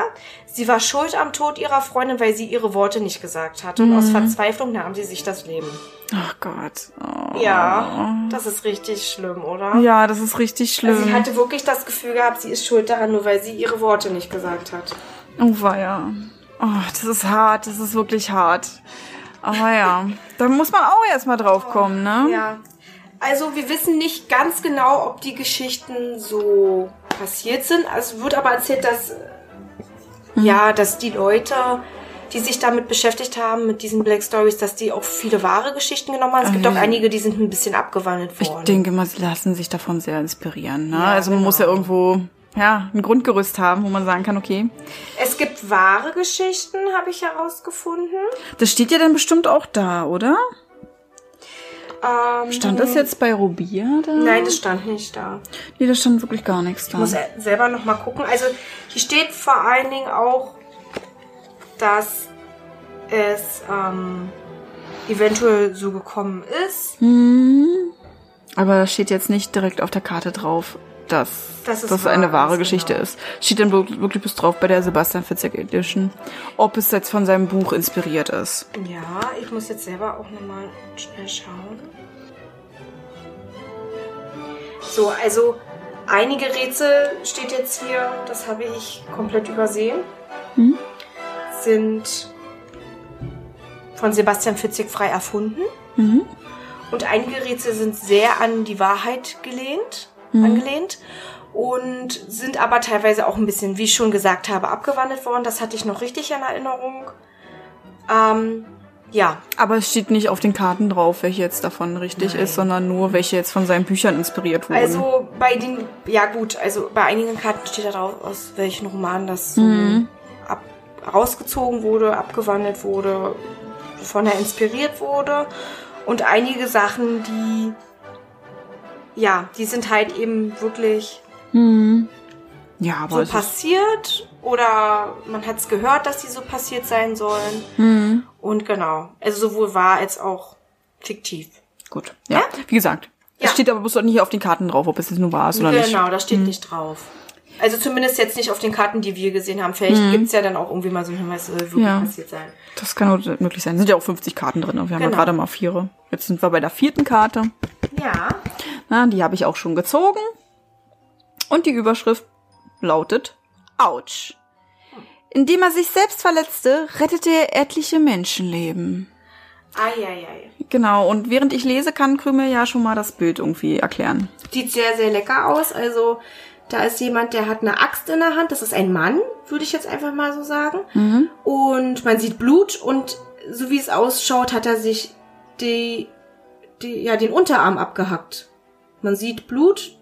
sie war schuld am Tod ihrer Freundin, weil sie ihre Worte nicht gesagt hat. Und Mhm. aus Verzweiflung nahm sie sich das Leben. Ach Gott. Oh. Ja, das ist richtig schlimm, oder? Ja, das ist richtig schlimm. Also sie hatte wirklich das Gefühl gehabt, sie ist schuld daran, nur weil sie ihre Worte nicht gesagt hat. Oh, weia. Oh, das ist hart, das ist wirklich hart. Aber ja, da muss man auch erstmal drauf kommen, ne? Ja. Also wir wissen nicht ganz genau, ob die Geschichten so passiert sind. Es wird aber erzählt, dass äh, ja, dass die Leute, die sich damit beschäftigt haben, mit diesen Black Stories, dass die auch viele wahre Geschichten genommen haben. Es gibt Ah, auch ja. einige, die sind ein bisschen abgewandelt Ich worden. denke mal, sie lassen sich davon sehr inspirieren. Ne? Ja, also man genau. muss ja irgendwo ja, ein Grundgerüst haben, wo man sagen kann, okay. es gibt wahre Geschichten, habe ich herausgefunden. Das steht ja dann bestimmt auch da, oder? Ähm, Stand das jetzt bei Rubia da? Nein, das stand nicht da. Nee, da stand wirklich gar nichts da. Ich muss selber noch mal gucken. Also hier steht vor allen Dingen auch, dass es ähm, eventuell so gekommen ist. Hm. Aber da steht jetzt nicht direkt auf der Karte drauf, dass Dass das, es eine wahr wahre Geschichte genau. ist. Steht dann wirklich bis drauf bei der Sebastian Fitzek Edition, ob es jetzt von seinem Buch inspiriert ist. Ja, ich muss jetzt selber auch noch mal schnell schauen. So, also einige Rätsel steht jetzt hier, das habe ich komplett übersehen, Hm? Sind von Sebastian Fitzek frei erfunden. Mhm. Und einige Rätsel sind sehr an die Wahrheit gelehnt, angelehnt und sind aber teilweise auch ein bisschen, wie ich schon gesagt habe, abgewandelt worden. Das hatte ich noch richtig in Erinnerung. Ähm, ja, Aber es steht nicht auf den Karten drauf, welche jetzt davon richtig Nein. ist, sondern nur, welche jetzt von seinen Büchern inspiriert wurden. also bei den, ja gut, also bei einigen Karten steht da drauf, aus welchen Romanen das so Mhm. Rausgezogen wurde, abgewandelt wurde, von er inspiriert wurde. Und einige Sachen, die, ja, die sind halt eben wirklich Hm. Ja, aber so passiert oder man hat es gehört, dass die so passiert sein sollen. hm. Und genau, also sowohl wahr als auch fiktiv. gut. Ja, Ja? wie gesagt. Ja. Es steht aber bloß nicht auf den Karten drauf, ob es jetzt nur wahr ist oder nicht. genau, da steht nicht drauf. Also zumindest jetzt nicht auf den Karten, die wir gesehen haben. Vielleicht gibt's ja dann auch irgendwie mal so einen Hinweis, soll wirklich Mhm. Ja. passiert sein. Das kann auch möglich sein. Es sind ja auch 50 Karten drin. und Wir haben ja Genau. gerade mal vier. Jetzt sind wir bei der vierten Karte. Ja. Na, die habe ich auch schon gezogen. Und die Überschrift lautet Autsch. Indem er sich selbst verletzte, rettete er etliche Menschenleben. Eieiei. Genau, und während ich lese, kann Krümel ja schon mal das Bild irgendwie erklären. Sieht sehr, sehr lecker aus. Also da ist jemand, der hat eine Axt in der Hand. Das ist ein Mann, würde ich jetzt einfach mal so sagen. Und man sieht Blut und so wie es ausschaut, hat er sich die, die, ja, den Unterarm abgehackt. Man sieht Blut.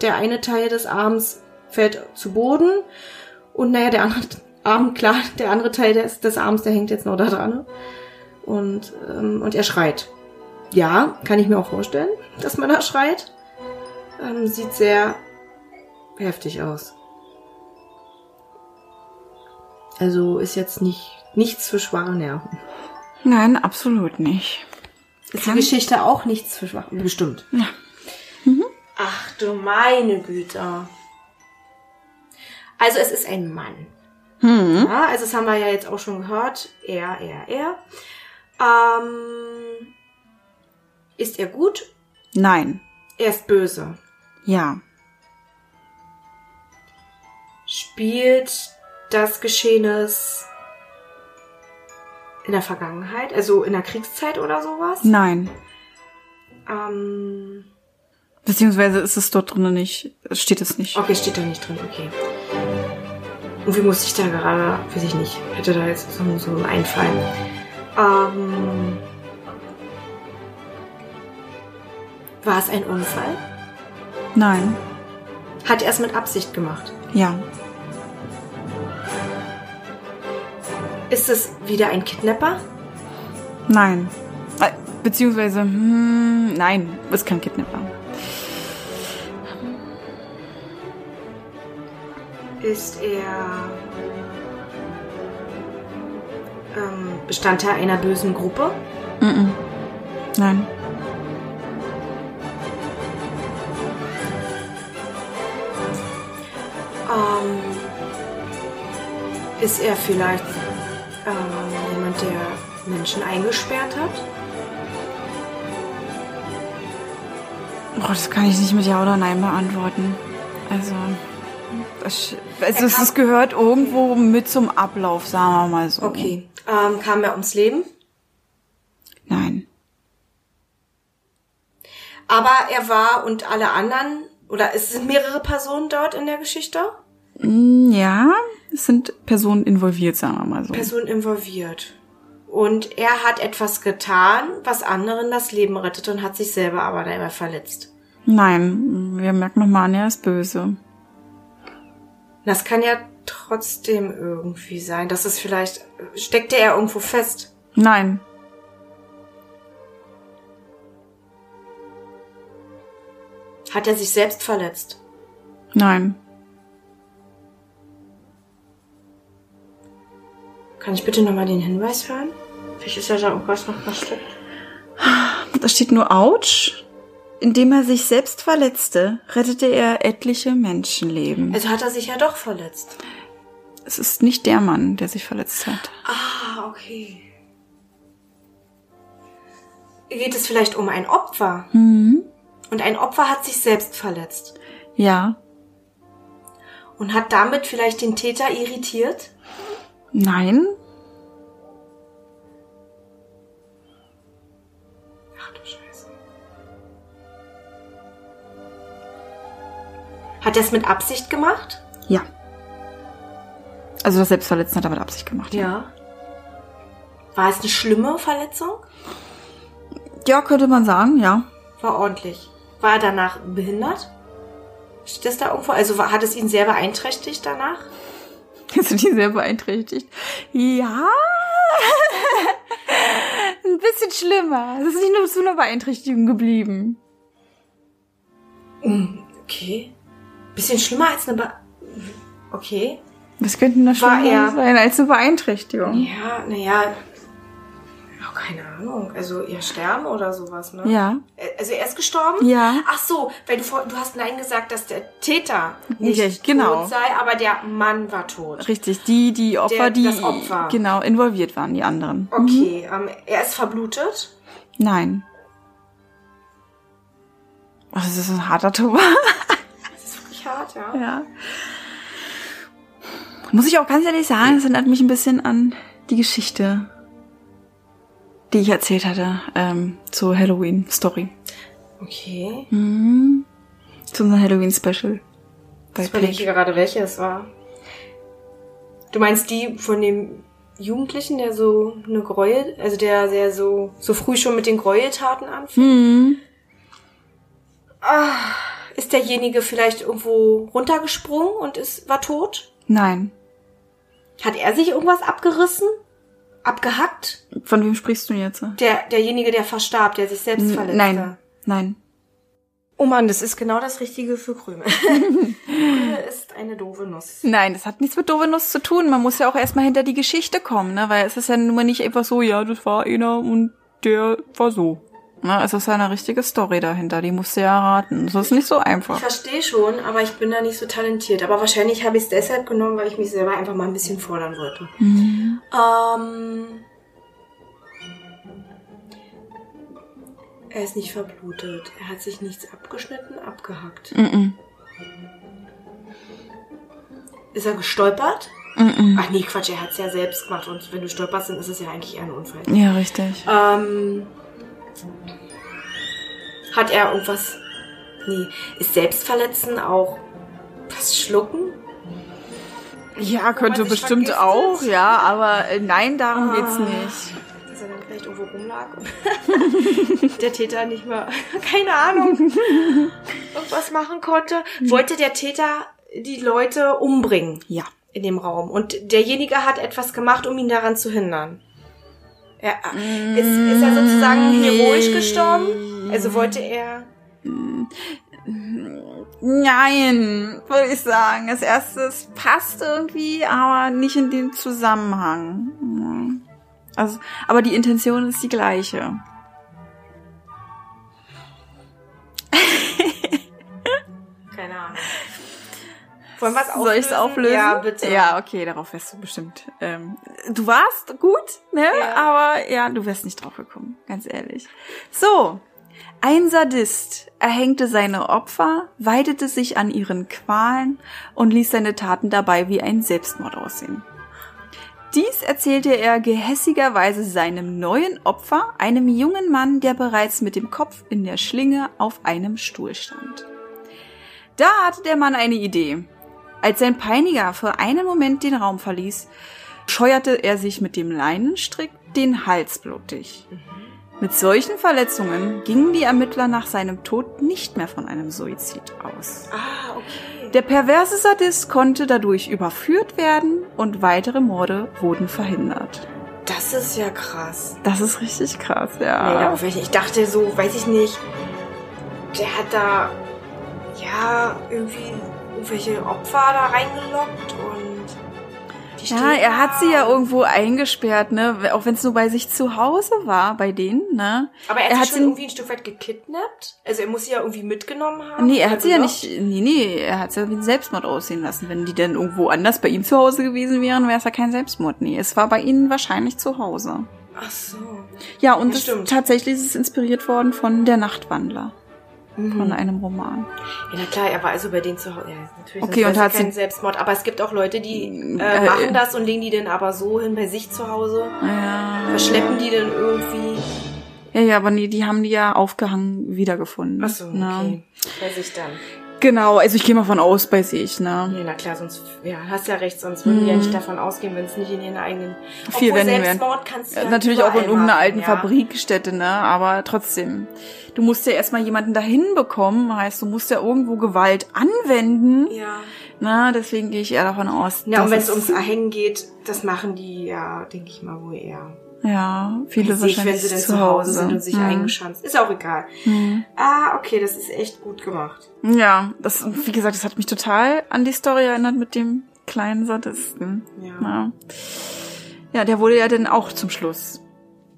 Der eine Teil des Arms fällt zu Boden. Und naja, der andere Arm, klar, der andere Teil des, des Arms, der hängt jetzt noch da dran. Und, ähm, und er schreit. Ja, kann ich mir auch vorstellen, dass man da schreit. Ähm, sieht sehr heftig aus. Also ist jetzt nicht nichts für schwache Nerven. Nein, absolut nicht. Ist die Geschichte auch nichts für schwache Bestimmt. Ja. Ach du meine Güte. Also es ist ein Mann. Hm. Ja, also das haben wir ja jetzt auch schon gehört. Er, er, er. Ähm, ist er gut? Nein. Er ist böse. Ja. Spielt das Geschehnis in der Vergangenheit, also in der Kriegszeit oder sowas? Nein. Ähm, Beziehungsweise ist es dort drinnen nicht. Steht es nicht. okay, steht da nicht drin, okay. Irgendwie musste ich da gerade, weiß ich nicht, hätte da jetzt so, so einen Einfall. Ähm, war es ein Unfall? Nein. Hat er es mit Absicht gemacht? Ja. Ist es wieder ein Kidnapper? Nein. Äh, Beziehungsweise, hm, nein, ist kein Kidnapper. Ist er ähm, Bestandteil einer bösen Gruppe? Mm-mm. Nein. Ähm, ist er vielleicht ähm, jemand, der Menschen eingesperrt hat? Oh, das kann ich nicht mit Ja oder Nein beantworten. Also, das, also es, es gehört irgendwo mit zum Ablauf, sagen wir mal so. Okay. Ähm, kam er ums Leben? Nein. Aber er war und alle anderen, oder es sind mehrere Personen dort in der Geschichte? Mm, Ja, es sind Personen involviert, sagen wir mal so. Personen involviert. Und er hat etwas getan, was anderen das Leben rettet und hat sich selber aber dabei verletzt. Nein, wir merken nochmal an, er ist böse. Das kann ja trotzdem irgendwie sein, dass es vielleicht, steckte er irgendwo fest? Nein. Hat er sich selbst verletzt? Nein. Kann ich bitte nochmal den Hinweis hören? Vielleicht ist ja da irgendwas noch versteckt. Da steht nur Autsch. Indem er sich selbst verletzte, rettete er etliche Menschenleben. Also hat er sich ja doch verletzt. Es ist nicht der Mann, der sich verletzt hat. Ah, okay. Geht es vielleicht um ein Opfer? Mhm. Und ein Opfer hat sich selbst verletzt Ja. und hat damit vielleicht den Täter irritiert? Nein. Ach du Scheiße. Hat er es mit Absicht gemacht? Ja. Also das Selbstverletzen hat er mit Absicht gemacht. Ja. War es eine schlimme Verletzung? Ja, könnte man sagen, ja. War ordentlich. War er danach behindert? Steht das da irgendwo? Also hat es ihn sehr beeinträchtigt danach? Sind die sehr beeinträchtigt? Ja. Ein bisschen schlimmer. Es ist nicht nur zu einer Beeinträchtigung geblieben. Okay. Bisschen schlimmer als eine Be Okay. Was könnte denn da schlimmer er- sein als eine Beeinträchtigung? Ja, naja. Oh, keine Ahnung. Also eher sterben oder sowas, ne? Ja. Also er ist gestorben? Ja. Ach so, weil du, du hast Nein gesagt, dass der Täter nicht Richtig, genau. tot sei, aber der Mann war tot. Richtig, die, die Opfer, Der- die das Opfer. genau involviert waren, die anderen. Okay, ähm, er ist verblutet. Nein. Oh, das ist ein harter Tobak. Das ist wirklich hart, ja. Ja. Muss ich auch ganz ehrlich sagen, es erinnert mich ein bisschen an die Geschichte, die ich erzählt hatte, ähm, zur Halloween-Story. Okay. Mhm. Zu unserem Halloween-Special. Ich überlege gerade, welche es war. Du meinst die von dem Jugendlichen, der so eine Gräuel, also der sehr so, so früh schon mit den Gräueltaten anfängt? Mhm. Ist derjenige vielleicht irgendwo runtergesprungen und ist, war tot? Nein. Hat er sich irgendwas abgerissen? Abgehackt? Von wem sprichst du jetzt? Der, derjenige, der verstarb, der sich selbst N- verletzte. Nein. Nein. Oh Mann, das ist genau das Richtige für Krümel. Krümel ist eine doofe Nuss. Nein, das hat nichts mit Dovenus zu tun. Man muss ja auch erstmal hinter die Geschichte kommen, ne? Weil es ist ja nun mal nicht einfach so, ja, das war einer und der war so. Ne? Es ist ja eine richtige Story dahinter, die musst du ja erraten. Das ist nicht so Ich einfach. verstehe schon, aber ich bin da nicht so talentiert. Aber wahrscheinlich habe ich es deshalb genommen, weil ich mich selber einfach mal ein bisschen fordern wollte. Ähm, er ist nicht verblutet. Er hat sich nichts abgeschnitten, abgehackt. Mhm. Ist er gestolpert? Mhm. Ach nee, Quatsch, er hat es ja selbst gemacht. Und wenn du stolperst, dann ist es ja eigentlich eher ein Unfall. Ja, richtig. Ähm, hat er irgendwas? Nee. Ist Selbstverletzen auch das Schlucken? Ja, könnte bestimmt vergiftet. auch, ja, aber äh, nein, darum Ah. geht's nicht. Dass er dann vielleicht irgendwo rumlag und der Täter nicht mehr, keine Ahnung, irgendwas machen konnte. Wollte der Täter die Leute umbringen Ja. in dem Raum. Und derjenige hat etwas gemacht, um ihn daran zu hindern. Er, ist, ist er sozusagen heroisch gestorben? Also wollte er... Nein, würde ich sagen. Als erstes passt irgendwie, aber nicht in dem Zusammenhang. Also, aber die Intention ist die gleiche. Wollen wir es auflösen? Soll ich es auflösen? Ja, bitte. Ja, okay, darauf wärst du bestimmt. Ähm, du warst gut, ne? Ja. Aber ja, du wärst nicht drauf gekommen, ganz ehrlich. So. Ein Sadist erhängte seine Opfer, weidete sich an ihren Qualen und ließ seine Taten dabei wie ein Selbstmord aussehen. Dies erzählte er gehässigerweise seinem neuen Opfer, einem jungen Mann, der bereits mit dem Kopf in der Schlinge auf einem Stuhl stand. Da hatte der Mann eine Idee. Als sein Peiniger für einen Moment den Raum verließ, scheuerte er sich mit dem Leinenstrick den Hals blutig. Mit solchen Verletzungen gingen die Ermittler nach seinem Tod nicht mehr von einem Suizid aus. Ah, okay. Der perverse Sadist konnte dadurch überführt werden und weitere Morde wurden verhindert. Das ist ja krass. Das ist richtig krass, ja. Nee, ich dachte so, weiß ich nicht, der hat da, ja, irgendwie irgendwelche Opfer da reingelockt und die Ja, er hat sie ja irgendwo eingesperrt, ne? Auch wenn es nur bei sich zu Hause war, bei denen, ne? Aber er hat, er hat sie schon irgendwie ein Stück weit gekidnappt. Also er muss sie ja irgendwie mitgenommen haben. Nee, er hat sie ja nicht, nee, nee, er hat sie ja wie ein Selbstmord aussehen lassen. Wenn die denn irgendwo anders bei ihm zu Hause gewesen wären, wäre es ja kein Selbstmord. Nee, es war bei ihnen wahrscheinlich zu Hause. Ach so. Ja, und Ja, stimmt. tatsächlich ist es inspiriert worden von Der Nachtwandler. Mhm. Von einem Roman. Ja, na klar, er war also bei denen zu Hause. Ja, natürlich. Okay, und hat kein sie- Selbstmord. Aber es gibt auch Leute, die Äh, äh, machen äh. das und legen die dann aber so hin bei sich zu Hause. Ja. Verschleppen die dann irgendwie. Ja, ja, aber nee, die haben die ja aufgehangen wiedergefunden. Ach so, ne? okay. Bei sich dann. Genau, also ich gehe mal von aus bei sich, ne? Ja, na klar, sonst, ja, hast ja recht, sonst würden die ja nicht davon ausgehen, wenn es nicht in ihren eigenen, Mhm. Kannst du ja Natürlich auch in irgendeiner alten ja. Fabrikstätte, ne? Aber trotzdem. Du musst ja erstmal jemanden dahin bekommen, heißt, du musst ja irgendwo Gewalt anwenden. Ja. Na, deswegen gehe ich eher davon aus. Ja, und wenn es es- ums Erhängen geht, das machen die ja, denke ich mal, wohl eher. Ja, viele Sich, wenn wahrscheinlich sie dann zu Hause sind und sich Hm. eingeschanzt. Ist auch egal. Hm. Ah, okay, das ist echt gut gemacht. Ja, das, wie gesagt, das hat mich total an die Story erinnert mit dem kleinen Sadisten. Ja. Ja. Ja, der wurde ja dann auch zum Schluss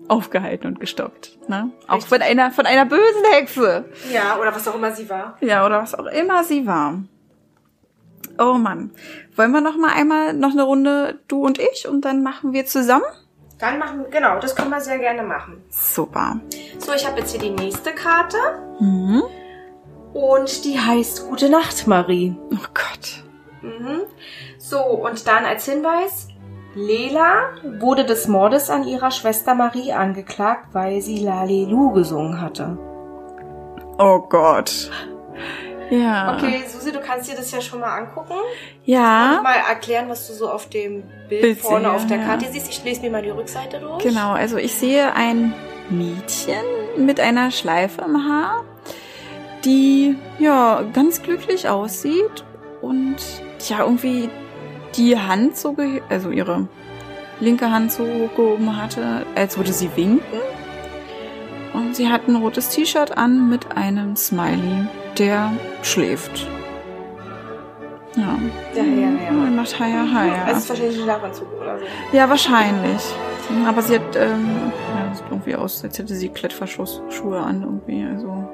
aufgehalten und gestoppt. Ne? Auch von einer, von einer bösen Hexe. Ja, oder was auch immer sie war. Ja, oder was auch immer sie war. Oh Mann. Wollen wir noch mal einmal noch eine Runde du und ich und dann machen wir zusammen? Dann machen, genau, das können wir sehr gerne machen. Super. So, ich habe jetzt hier die nächste Karte Mhm. und die heißt Gute Nacht, Marie. Oh Gott. Mhm. So, und dann als Hinweis, Lela wurde des Mordes an ihrer Schwester Marie angeklagt, weil sie Lalelu gesungen hatte. Oh Gott. Ja. Okay, Susi, du kannst dir das ja schon mal angucken. Und Ja. mal erklären, was du so auf dem Bild, Bild vorne sehe, auf der ja. Karte siehst. Ich lese mir mal die Rückseite durch. Genau, also ich sehe ein Mädchen mit einer Schleife im Haar, die ja ganz glücklich aussieht und ja irgendwie die Hand so, also ihre linke Hand so hochgehoben hatte, als würde sie winken. Und sie hat ein rotes T-Shirt an mit einem Smiley, der schläft. Ja. Der Haya, Haya. Macht Haya Haya. Das ist wahrscheinlich ein Schlafanzug oder so. Ja, wahrscheinlich. Aber sie hat, ähm, ja, sieht irgendwie aus, als hätte sie Klettverschlussschuhe an irgendwie. Also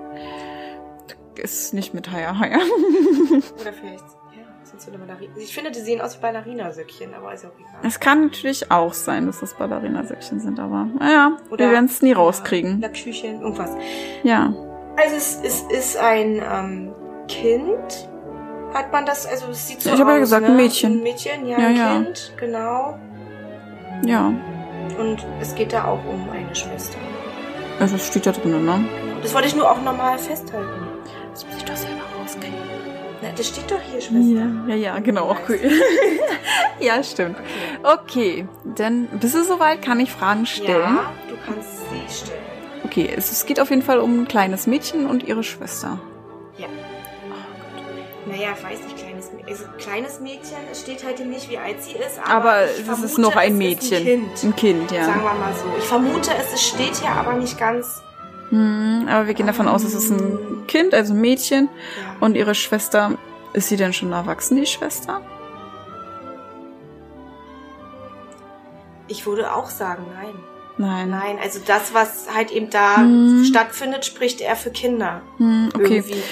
ist nicht mit Haya Haya. Oder vielleicht, ja, sind so eine Ballerina. Ich finde, die sehen aus wie Ballerinasöckchen, aber ist auch egal. Es kann natürlich auch sein, dass das Ballerinasäckchen sind, aber naja, Oder- wir werden es nie rauskriegen. Lackschüchen, irgendwas. Ja. Also es, es ist ein ähm, Kind. Hat man das, also es sieht so Ich aus. habe ja gesagt, ne? ein Mädchen. Ein Mädchen, ja, Ja, ein ja. Kind, genau. Ja. Und es geht da auch um eine Schwester. Also es steht da drin, ne? Das wollte ich nur auch nochmal festhalten. Das muss ich doch selber rauskriegen. Na, das steht doch hier, Schwester. Ja, ja, ja genau. Cool. ja, stimmt. Okay, dann bist du soweit? Kann ich Fragen stellen? Ja, du kannst sie stellen. Okay, es, es geht auf jeden Fall um ein kleines Mädchen und ihre Schwester. Ja. Naja, ich weiß nicht, kleines, also, kleines Mädchen, es steht halt eben nicht, wie alt sie ist, aber, Aber ich es vermute, ist noch ein Mädchen. Ein Kind. Ein Kind, ja. Sagen wir mal so. Ich vermute, es es steht hier aber nicht ganz. Hm, aber wir gehen davon aus, es ist ein Kind, also ein Mädchen. Ja. Und ihre Schwester, ist sie denn schon erwachsen, die Schwester? Ich würde auch sagen, nein. Nein. Nein, also das, was halt eben da Hm. stattfindet, spricht er für Kinder. Hm, okay. Irgendwie.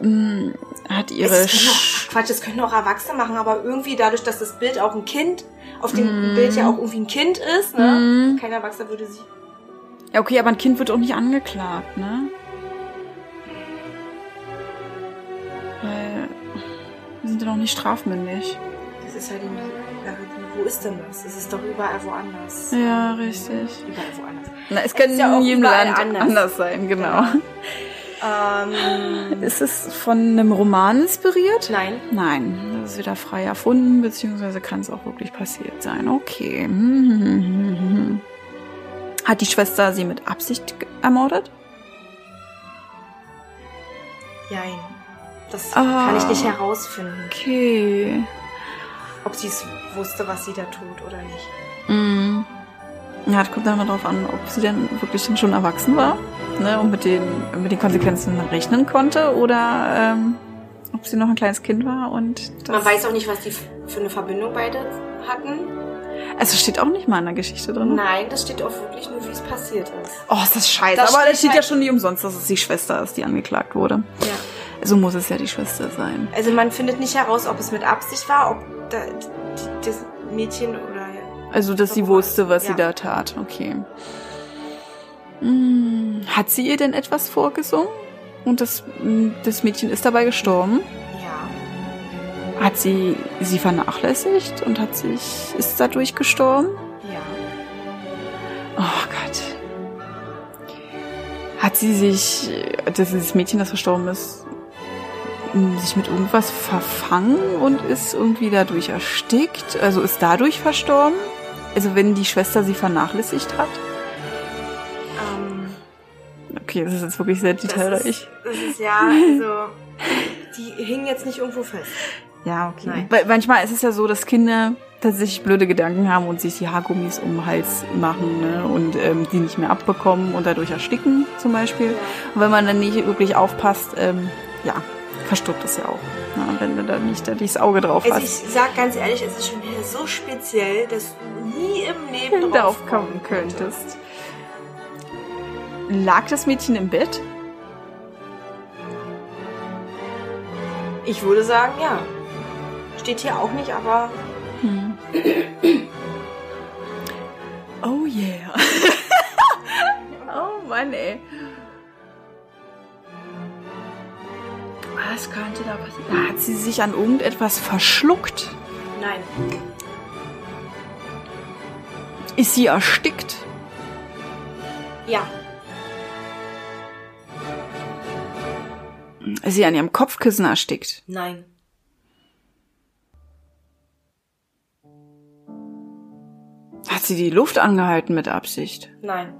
Hm, hat ihre Es auch, Quatsch, das können auch Erwachsene machen, aber irgendwie dadurch, dass das Bild auch ein Kind, auf dem Mhm. Bild ja auch irgendwie ein Kind ist, ne? Mhm. Kein Erwachsener würde sie. Ja, okay, aber ein Kind wird auch nicht angeklagt, ne? Weil wir sind ja noch nicht strafmündig. Das ist halt die- wo ist denn das? Es ist doch überall woanders. Ja, richtig. Überall woanders. Na, es kann ja in jedem Land anders. anders. sein, genau. Ähm, Ist es von einem Roman inspiriert? nein. Nein, das ist wieder frei erfunden, beziehungsweise kann es auch wirklich passiert sein. Okay. Hat die Schwester sie mit Absicht ermordet? Nein. Das Ah. kann ich nicht herausfinden, Okay. Ob sie es wusste, was sie da tut oder nicht. Mhm. Ja, das kommt dann mal drauf an, ob sie denn wirklich schon erwachsen war ne, und mit den, mit den Konsequenzen rechnen konnte oder ähm, ob sie noch ein kleines Kind war und das, Man weiß auch nicht, was die für eine Verbindung beide hatten. Also steht auch nicht mal in der Geschichte drin. Nein, das steht auch wirklich nur, wie es passiert ist. Oh, ist das scheiße. Das Aber steht es steht ja halt- schon nie umsonst, dass es die Schwester ist, die angeklagt wurde. Ja. Also muss es ja die Schwester sein. Also man findet nicht heraus, ob es mit Absicht war, ob da, das Mädchen oder Also, dass sie wusste, was Ja. sie da tat. Okay. Hm, Hat sie ihr denn etwas vorgesungen? Und das, hm, das Mädchen ist dabei gestorben? ja, Hat sie sie vernachlässigt und hat sich ist dadurch gestorben? ja. Oh Gott. Hat sie sich, dass dieses Mädchen, das verstorben ist, sich mit irgendwas verfangen und ist irgendwie dadurch erstickt? Also ist dadurch verstorben? Also wenn die Schwester sie vernachlässigt hat? Ähm, Okay, das ist jetzt wirklich sehr das, detailreich. ist, das ist ja, also die hingen jetzt nicht irgendwo fest. Ja, okay. Nein. Weil manchmal ist es ja so, dass Kinder tatsächlich blöde Gedanken haben und sich die Haargummis um den Hals machen ne? und ähm, die nicht mehr abbekommen und dadurch ersticken zum Beispiel. Und wenn man dann nicht wirklich aufpasst, ähm, ja, verstirbt das ja auch. Ne? Wenn du da nicht da dieses Auge drauf Also hast. ich sag ganz ehrlich, es ist schon wieder so speziell, dass du nie im Leben darauf drauf kommen könntest. Lag das Mädchen im Bett? Ich würde sagen, ja. Steht hier auch nicht, aber Hm. Oh yeah. oh Mann, ey. Was könnte da passieren? Hat sie sich an irgendetwas verschluckt? nein. Ist sie erstickt? Ja, Ist sie an ihrem Kopfkissen erstickt? nein. Hat sie die Luft angehalten mit Absicht? Nein.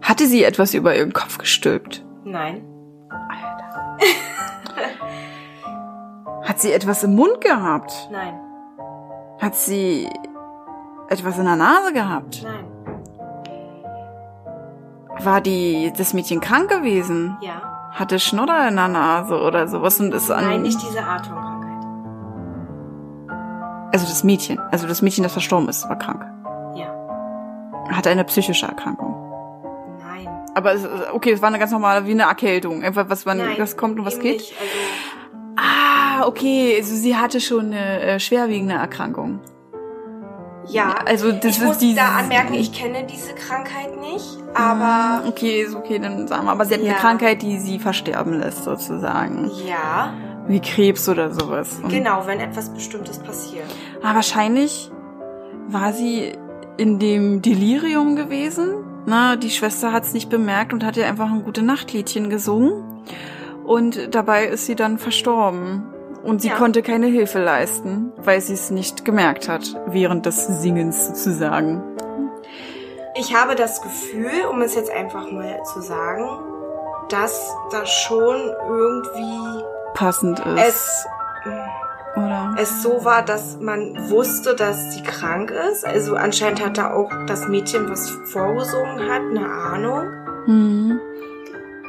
Hatte sie etwas über ihren Kopf gestülpt? Nein. Alter. Hat sie etwas im Mund gehabt? Nein. Hat sie etwas in der Nase gehabt? Nein. War die, das Mädchen krank gewesen? Ja. Hatte Schnodder in der Nase oder sowas und ist an. Nein, nicht diese Art von Krankheit. Also das Mädchen. Also das Mädchen, das verstorben ist, war krank. Ja. Hatte eine psychische Erkrankung. Aber es, okay, es war eine ganz normale, wie eine Erkältung. Einfach was man, Nein. was kommt und was geht. Nicht. Also, Ah, okay. Also sie hatte schon eine äh, schwerwiegende Erkrankung. ja. Also das ich ist muss da anmerken, ich kenne diese Krankheit nicht, aber Ah, Okay, ist okay, dann sagen wir. Aber sie hat Ja. eine Krankheit, die sie versterben lässt, sozusagen. ja, Wie Krebs oder sowas. Und genau, wenn etwas Bestimmtes passiert. Aber wahrscheinlich war sie in dem Delirium gewesen. Na, die Schwester hat es nicht bemerkt und hat ihr einfach ein gute Nachtliedchen gesungen. Und dabei ist sie dann verstorben. Und sie Ja. konnte keine Hilfe leisten, weil sie es nicht gemerkt hat, während des Singens sozusagen. Ich habe das Gefühl, um es jetzt einfach mal zu sagen, dass das schon irgendwie Passend ist. es, oder? Es so war, dass man wusste, dass sie krank ist. Also anscheinend hat da auch das Mädchen, was vorgesungen hat, eine Ahnung. Mhm.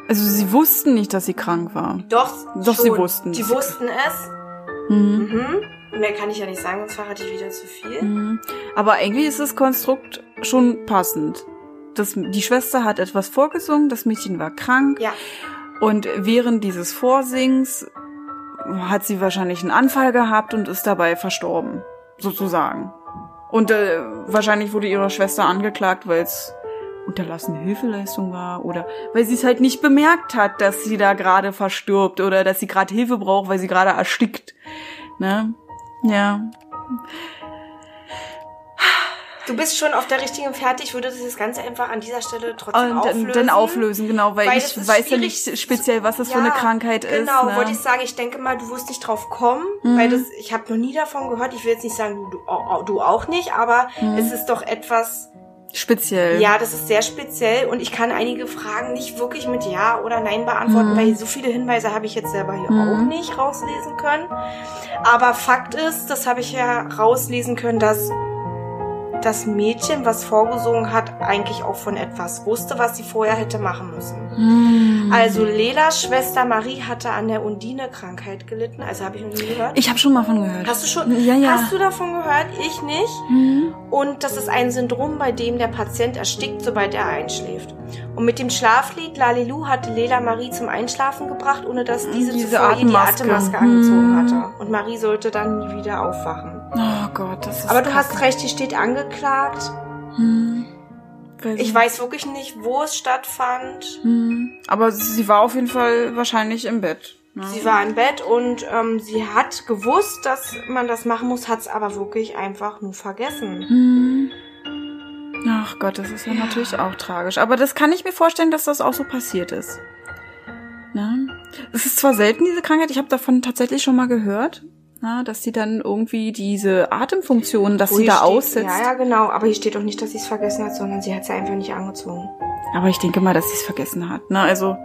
Also sie wussten nicht, dass sie krank war. Doch, Doch, schon. sie wussten es. wussten es. Mhm. Mhm. Mehr kann ich ja nicht sagen, sonst verrate ich wieder zu viel. Mhm. Aber eigentlich ist das Konstrukt schon passend. Das, die Schwester hat etwas vorgesungen, das Mädchen war krank. Ja. Und während dieses Vorsings hat sie wahrscheinlich einen Anfall gehabt und ist dabei verstorben, sozusagen. Und äh, wahrscheinlich wurde ihre Schwester angeklagt, weil es unterlassene Hilfeleistung war oder weil sie es halt nicht bemerkt hat, dass sie da gerade verstirbt oder dass sie gerade Hilfe braucht, weil sie gerade erstickt. Ne? Ja. Du bist schon auf der richtigen Fährte. Ich würde das jetzt ganz einfach an dieser Stelle trotzdem Und auflösen. dann, auflösen, genau, weil, Weil ich weiß ja nicht speziell, was das für eine Ja, Krankheit ist. Genau, ne? wollte ich sagen, ich denke mal, du wirst nicht drauf kommen, Mhm. weil das, ich habe noch nie davon gehört. Ich will jetzt nicht sagen, du, du, du auch nicht, aber Mhm. es ist doch etwas, Speziell. ja, das ist sehr speziell und ich kann einige Fragen nicht wirklich mit Ja oder Nein beantworten, Mhm. weil so viele Hinweise habe ich jetzt selber hier Mhm. auch nicht rauslesen können. Aber Fakt ist, das habe ich ja rauslesen können, dass das Mädchen, was vorgesungen hat, eigentlich auch von etwas wusste, was sie vorher hätte machen müssen. Hm. Also Lelas Schwester Marie hatte an der Undine-Krankheit gelitten. Also habe ich noch nie gehört. Ich habe schon mal von gehört. Hast du schon? Ja, ja. Hast du davon gehört? Ich nicht. Hm. Und das ist ein Syndrom, bei dem der Patient erstickt, sobald er einschläft. Und mit dem Schlaflied Lalilu hatte Lela Marie zum Einschlafen gebracht, ohne dass diese, Diese zuvor ihr die Atemmaske. Atemmaske angezogen Hm. hatte. Und Marie sollte dann nie wieder aufwachen. Oh Gott, das ist Aber du kacke. hast recht, die steht angeklagt. Hm. Weiß Ich weiß wirklich nicht, wo es stattfand. Hm. Aber sie war auf jeden Fall wahrscheinlich im Bett. Ne? Sie war im Bett und ähm, sie hat gewusst, dass man das machen muss, hat es aber wirklich einfach nur vergessen. Hm. Ach Gott, das ist ja, natürlich auch tragisch. Aber das kann ich mir vorstellen, dass das auch so passiert ist. Ne? Es ist zwar selten, diese Krankheit, ich habe davon tatsächlich schon mal gehört, na, dass sie dann irgendwie diese Atemfunktion, dass Wo sie da steht- aussetzt. Ja, ja, genau. Aber hier steht auch nicht, dass sie es vergessen hat, sondern sie hat sie einfach nicht angezogen. Aber ich denke mal, dass sie es vergessen hat. Ne? Also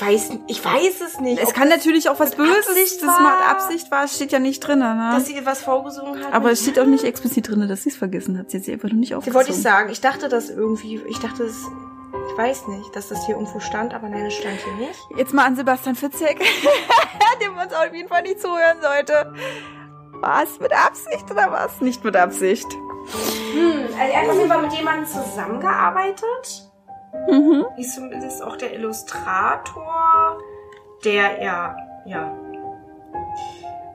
Weiß, ich weiß es nicht. es kann natürlich auch was Böses, Absicht das war. mal Absicht war, es steht ja nicht drin. Ne? dass sie was vorgesungen hat. Aber es steht auch nicht explizit drin, dass sie es vergessen hat. Sie hat sie einfach nur nicht Sie aufgezogen. wollte ich sagen. Ich dachte das irgendwie, ich dachte es, ich weiß nicht, dass das hier irgendwo stand, aber nein, es stand hier nicht. Jetzt mal an Sebastian Fitzek, dem man uns auf jeden Fall nicht zuhören sollte. Was? Mit Absicht oder was? Nicht mit Absicht. Hm, also er hat auf jeden Fall mit jemandem zusammengearbeitet. Mhm. Ist zumindest auch der Illustrator, der ja, ja.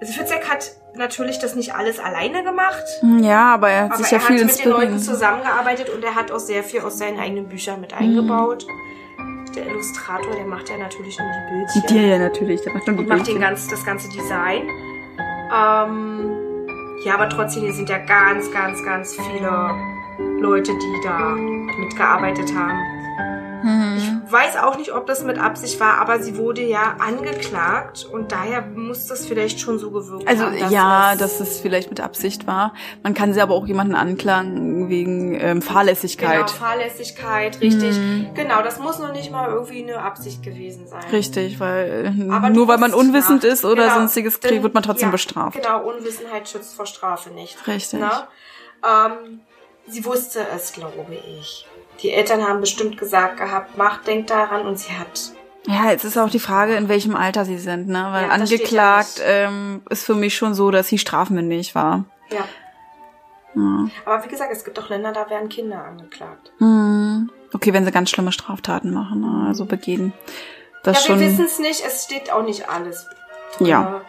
Also Fitzek hat natürlich das nicht alles alleine gemacht. Ja, aber er hat Aber sich ja er viel hat mit den Leuten inspiriert. zusammengearbeitet und er hat auch sehr viel aus seinen eigenen Büchern mit eingebaut. Der Illustrator, der macht ja natürlich nur die Bildchen. Dir ja natürlich, der macht dann die und macht den Bildchen. ganz, das ganze Design. Ähm, ja, aber trotzdem, hier sind ja ganz, ganz, ganz viele Leute, die da mitgearbeitet haben. Mhm. Ich weiß auch nicht, ob das mit Absicht war, aber sie wurde ja angeklagt und daher muss das vielleicht schon so gewirkt Also haben. dass ja, dass es vielleicht mit Absicht war. Man kann sie aber auch jemanden anklagen wegen ähm, Genau, Fahrlässigkeit. Fahrlässigkeit, richtig. Mhm. Genau, das muss noch nicht mal irgendwie eine Absicht gewesen sein. Richtig, weil äh, Aber nur weil man unwissend ist oder Genau. sonstiges kriegt, wird man trotzdem ja, bestraft. Genau, Unwissenheit schützt vor Strafe nicht. Richtig. Na? Ähm, sie wusste es, glaube ich. Die Eltern haben bestimmt gesagt gehabt, mach, denk daran und sie hat. Ja, jetzt ist auch die Frage, in welchem Alter sie sind, ne? Weil Ja, angeklagt ähm, ist für mich schon so, dass sie strafmündig war. Ja. Ja. Aber wie gesagt, es gibt auch Länder, da werden Kinder angeklagt. Hm. Okay, wenn sie ganz schlimme Straftaten machen, ne? also begehen. Das ja, wir schon. wissen es nicht, es steht auch nicht alles. drin, Ja.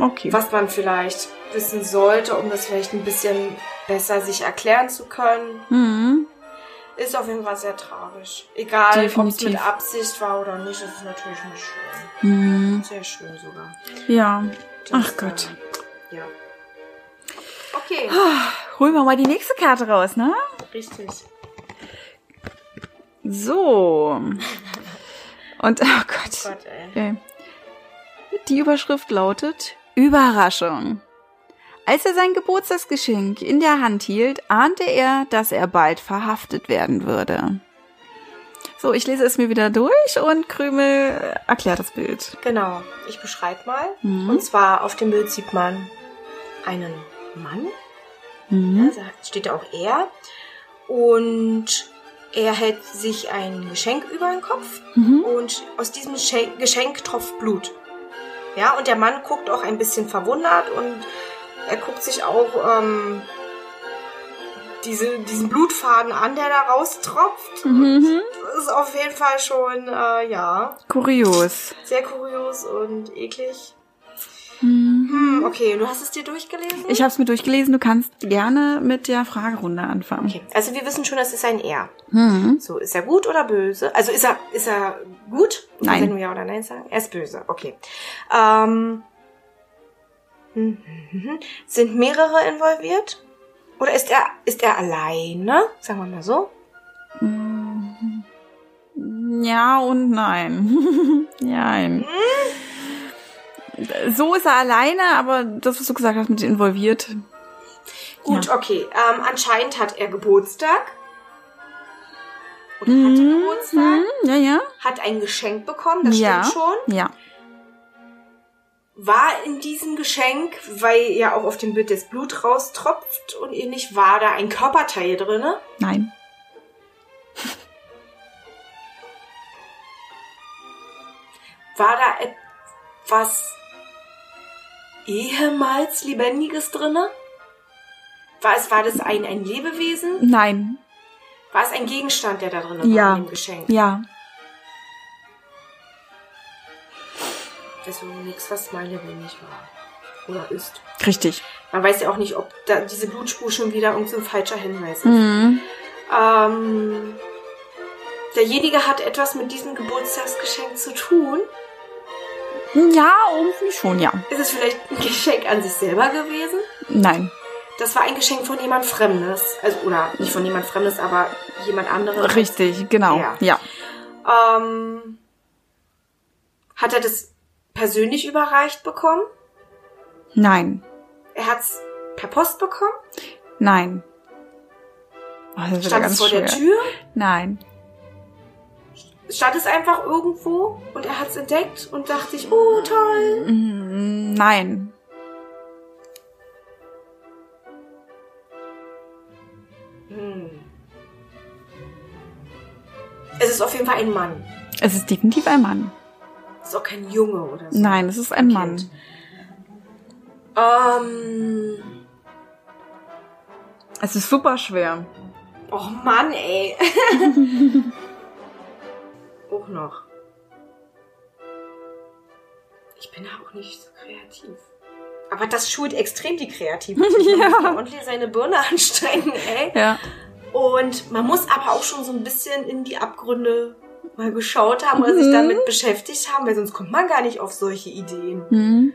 Okay. Was man vielleicht wissen sollte, um das vielleicht ein bisschen besser sich erklären zu können. Hm. Ist auf jeden Fall sehr tragisch. Egal, ob es mit Absicht war oder nicht, ist es natürlich nicht schön. Hm. Sehr schön sogar. Ja. Das, Ach Gott. Äh, ja. Okay, Holen wir mal die nächste Karte raus, ne? richtig. So. Und, oh Gott. Gott, ey. Okay. die Überschrift lautet Überraschung. Als er sein Geburtstagsgeschenk in der Hand hielt, ahnte er, dass er bald verhaftet werden würde. So, ich lese es mir wieder durch und Krümel erklärt das Bild. Genau, ich beschreibe mal. Mhm. Und zwar auf dem Bild sieht man einen Mann, Mhm. also steht da auch er. Und er hält sich ein Geschenk über den Kopf Mhm. und aus diesem Geschenk, Geschenk tropft Blut. Ja, und der Mann guckt auch ein bisschen verwundert und er guckt sich auch ähm, diese, diesen Blutfaden an, der da raustropft. Mhm. Das ist auf jeden Fall schon, äh, ja, Kurios. sehr kurios und eklig. Mhm. Hm, okay, du hast es dir durchgelesen? Ich habe es mir durchgelesen. Du kannst gerne mit der Fragerunde anfangen. Okay, also wir wissen schon, das ist ein Er. Mhm. So, ist er gut oder böse? Also ist er, ist er gut? Nein. Wenn du ja oder nein sagen? Er ist böse, okay. Ähm, hm, hm, hm. Sind mehrere involviert? Oder ist er, ist er alleine? Sagen wir mal so. Ja und nein. Nein. So ist er alleine, aber das, was du gesagt hast, mit involviert. Gut, okay. Ähm, anscheinend hat er Geburtstag. Oder hatte Mhm, Geburtstag. mhm, ja, ja. Hat ein Geschenk bekommen, das ja. stimmt schon. Ja. War in diesem Geschenk, weil ja auch auf dem Bild das Blut raustropft und ähnlich, war da ein Körperteil drinne? Nein. War da etwas ehemals Lebendiges drinne? War es, war das ein, ein Lebewesen? Nein. War es ein Gegenstand, der da drin war Ja. in dem Geschenk? Ja. Also nichts, was mal lebendig war. Oder ist. Richtig. Man weiß ja auch nicht, ob da diese Blutspur schon wieder irgendein so ein falscher Hinweis ist. Mhm. Ähm, derjenige hat etwas mit diesem Geburtstagsgeschenk zu tun. Ja, irgendwie schon, ja. Ist es vielleicht ein Geschenk an sich selber gewesen? Nein. Das war ein Geschenk von jemand Fremdes. Also, oder nicht von jemand Fremdes, aber jemand anderes. Richtig, genau. Ja. Ja. Ähm, hat er das persönlich überreicht bekommen? Nein. Er hat es per Post bekommen? Nein. Oh, Stand es vor schwer. der Tür? Nein. Stand es einfach irgendwo und er hat es entdeckt und dachte ich, oh toll. Mm, Nein. Hm. Es ist auf jeden Fall ein Mann. Es ist definitiv ein Mann. Es ist auch kein Junge oder so. Nein, es ist ein Mann. Kind. Ähm. Es ist super schwer. Oh Mann, ey. auch noch. Ich bin auch nicht so kreativ. Aber das schult extrem die Kreativität. Man muss ordentlich seine Birne anstrengen, ey. Ja. Und man muss aber auch schon so ein bisschen in die Abgründe mal geschaut haben oder sich Mhm. damit beschäftigt haben, weil sonst kommt man gar nicht auf solche Ideen. Hm.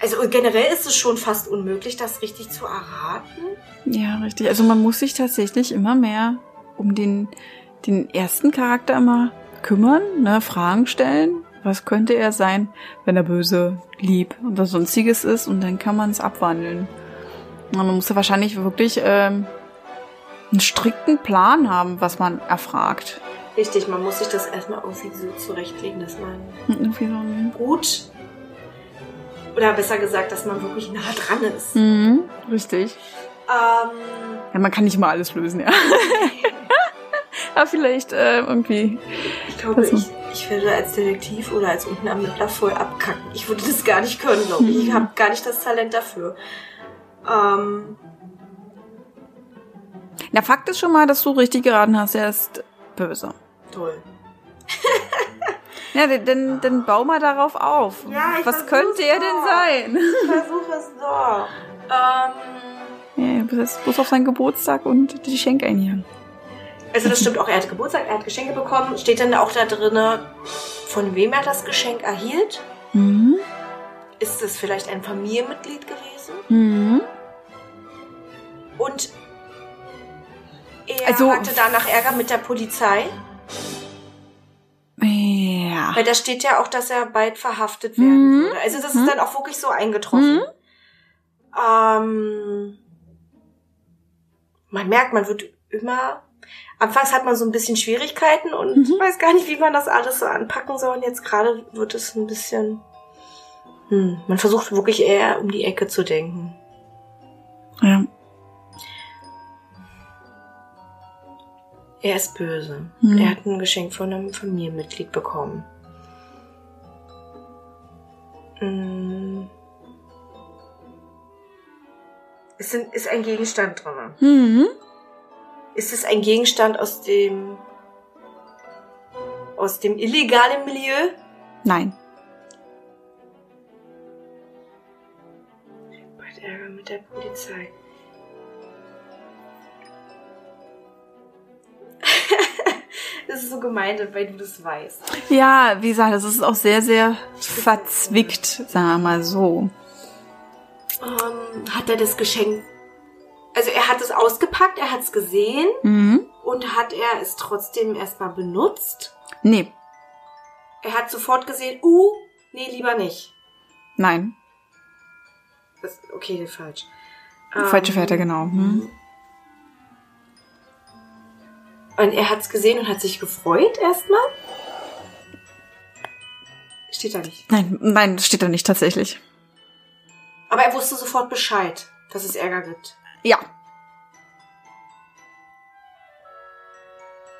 Also generell ist es schon fast unmöglich, das richtig zu erraten. Ja, richtig. Also man muss sich tatsächlich immer mehr um den, den ersten Charakter immer kümmern, ne, Fragen stellen. Was könnte er sein, wenn er böse, lieb oder sonstiges ist? Und dann kann man es abwandeln. Man muss ja wahrscheinlich wirklich ähm, einen strikten Plan haben, was man erfragt. Richtig, man muss sich das erstmal irgendwie so zurechtlegen, dass man Irgendwie so gut oder besser gesagt, dass man wirklich nah dran ist. mhm, richtig. Ähm, Ja, man kann nicht immer alles lösen, ja. Aber vielleicht äh, irgendwie. ich glaube, ich, ich würde als Detektiv oder als unten Ermittler voll abkacken. Ich würde das gar nicht können, glaube ich. Ich habe gar nicht das Talent dafür. Ähm, Na, Fakt ist schon mal, dass du richtig geraten hast. Er ist böse. Toll. Ja, dann- dann, bau mal darauf auf. Ja, ich Was könnte er denn sein? Ich versuche es doch. Ähm, Ja, jetzt bloß auf seinen Geburtstag und die Geschenke einhieren. also das stimmt auch, er hat Geburtstag, er hat Geschenke bekommen. Steht dann auch da drinne, von wem er das Geschenk erhielt? Mhm. Ist es vielleicht ein Familienmitglied gewesen? Mhm. Und er Also- hatte danach Ärger mit der Polizei. Ja. Weil da steht ja auch, dass er bald verhaftet werden Mhm. würde. Also das Mhm. ist dann auch wirklich so eingetroffen. Mhm. Ähm, man merkt, man wird immer. Anfangs hat man so ein bisschen Schwierigkeiten und Mhm. weiß gar nicht, wie man das alles so anpacken soll. Und jetzt gerade wird es ein bisschen. Hm, man versucht wirklich eher um die Ecke zu denken. Ja. Er ist böse. Mhm. Er hat ein Geschenk von einem Familienmitglied bekommen. Hm. Es sind, ist ein Gegenstand drin. Mhm. Ist es ein Gegenstand aus dem aus dem illegalen Milieu? Nein. Bald Ärger mit der Polizei. das ist so gemein, weil du das weißt. Ja, wie gesagt, das ist auch sehr, sehr verzwickt, sagen wir mal so. Ähm, hat er das Geschenk. Also er hat es ausgepackt, er hat es gesehen Mhm. und hat er es trotzdem erstmal benutzt. Nee, Er hat sofort gesehen, uh, nee, lieber nicht. nein. Das, okay, falsch. Falsche Ähm, Fährte, genau. Hm. Und er hat es gesehen und hat sich gefreut erstmal. Steht da nicht. Nein, nein, steht da nicht tatsächlich. Aber er wusste sofort Bescheid, dass es Ärger gibt. Ja.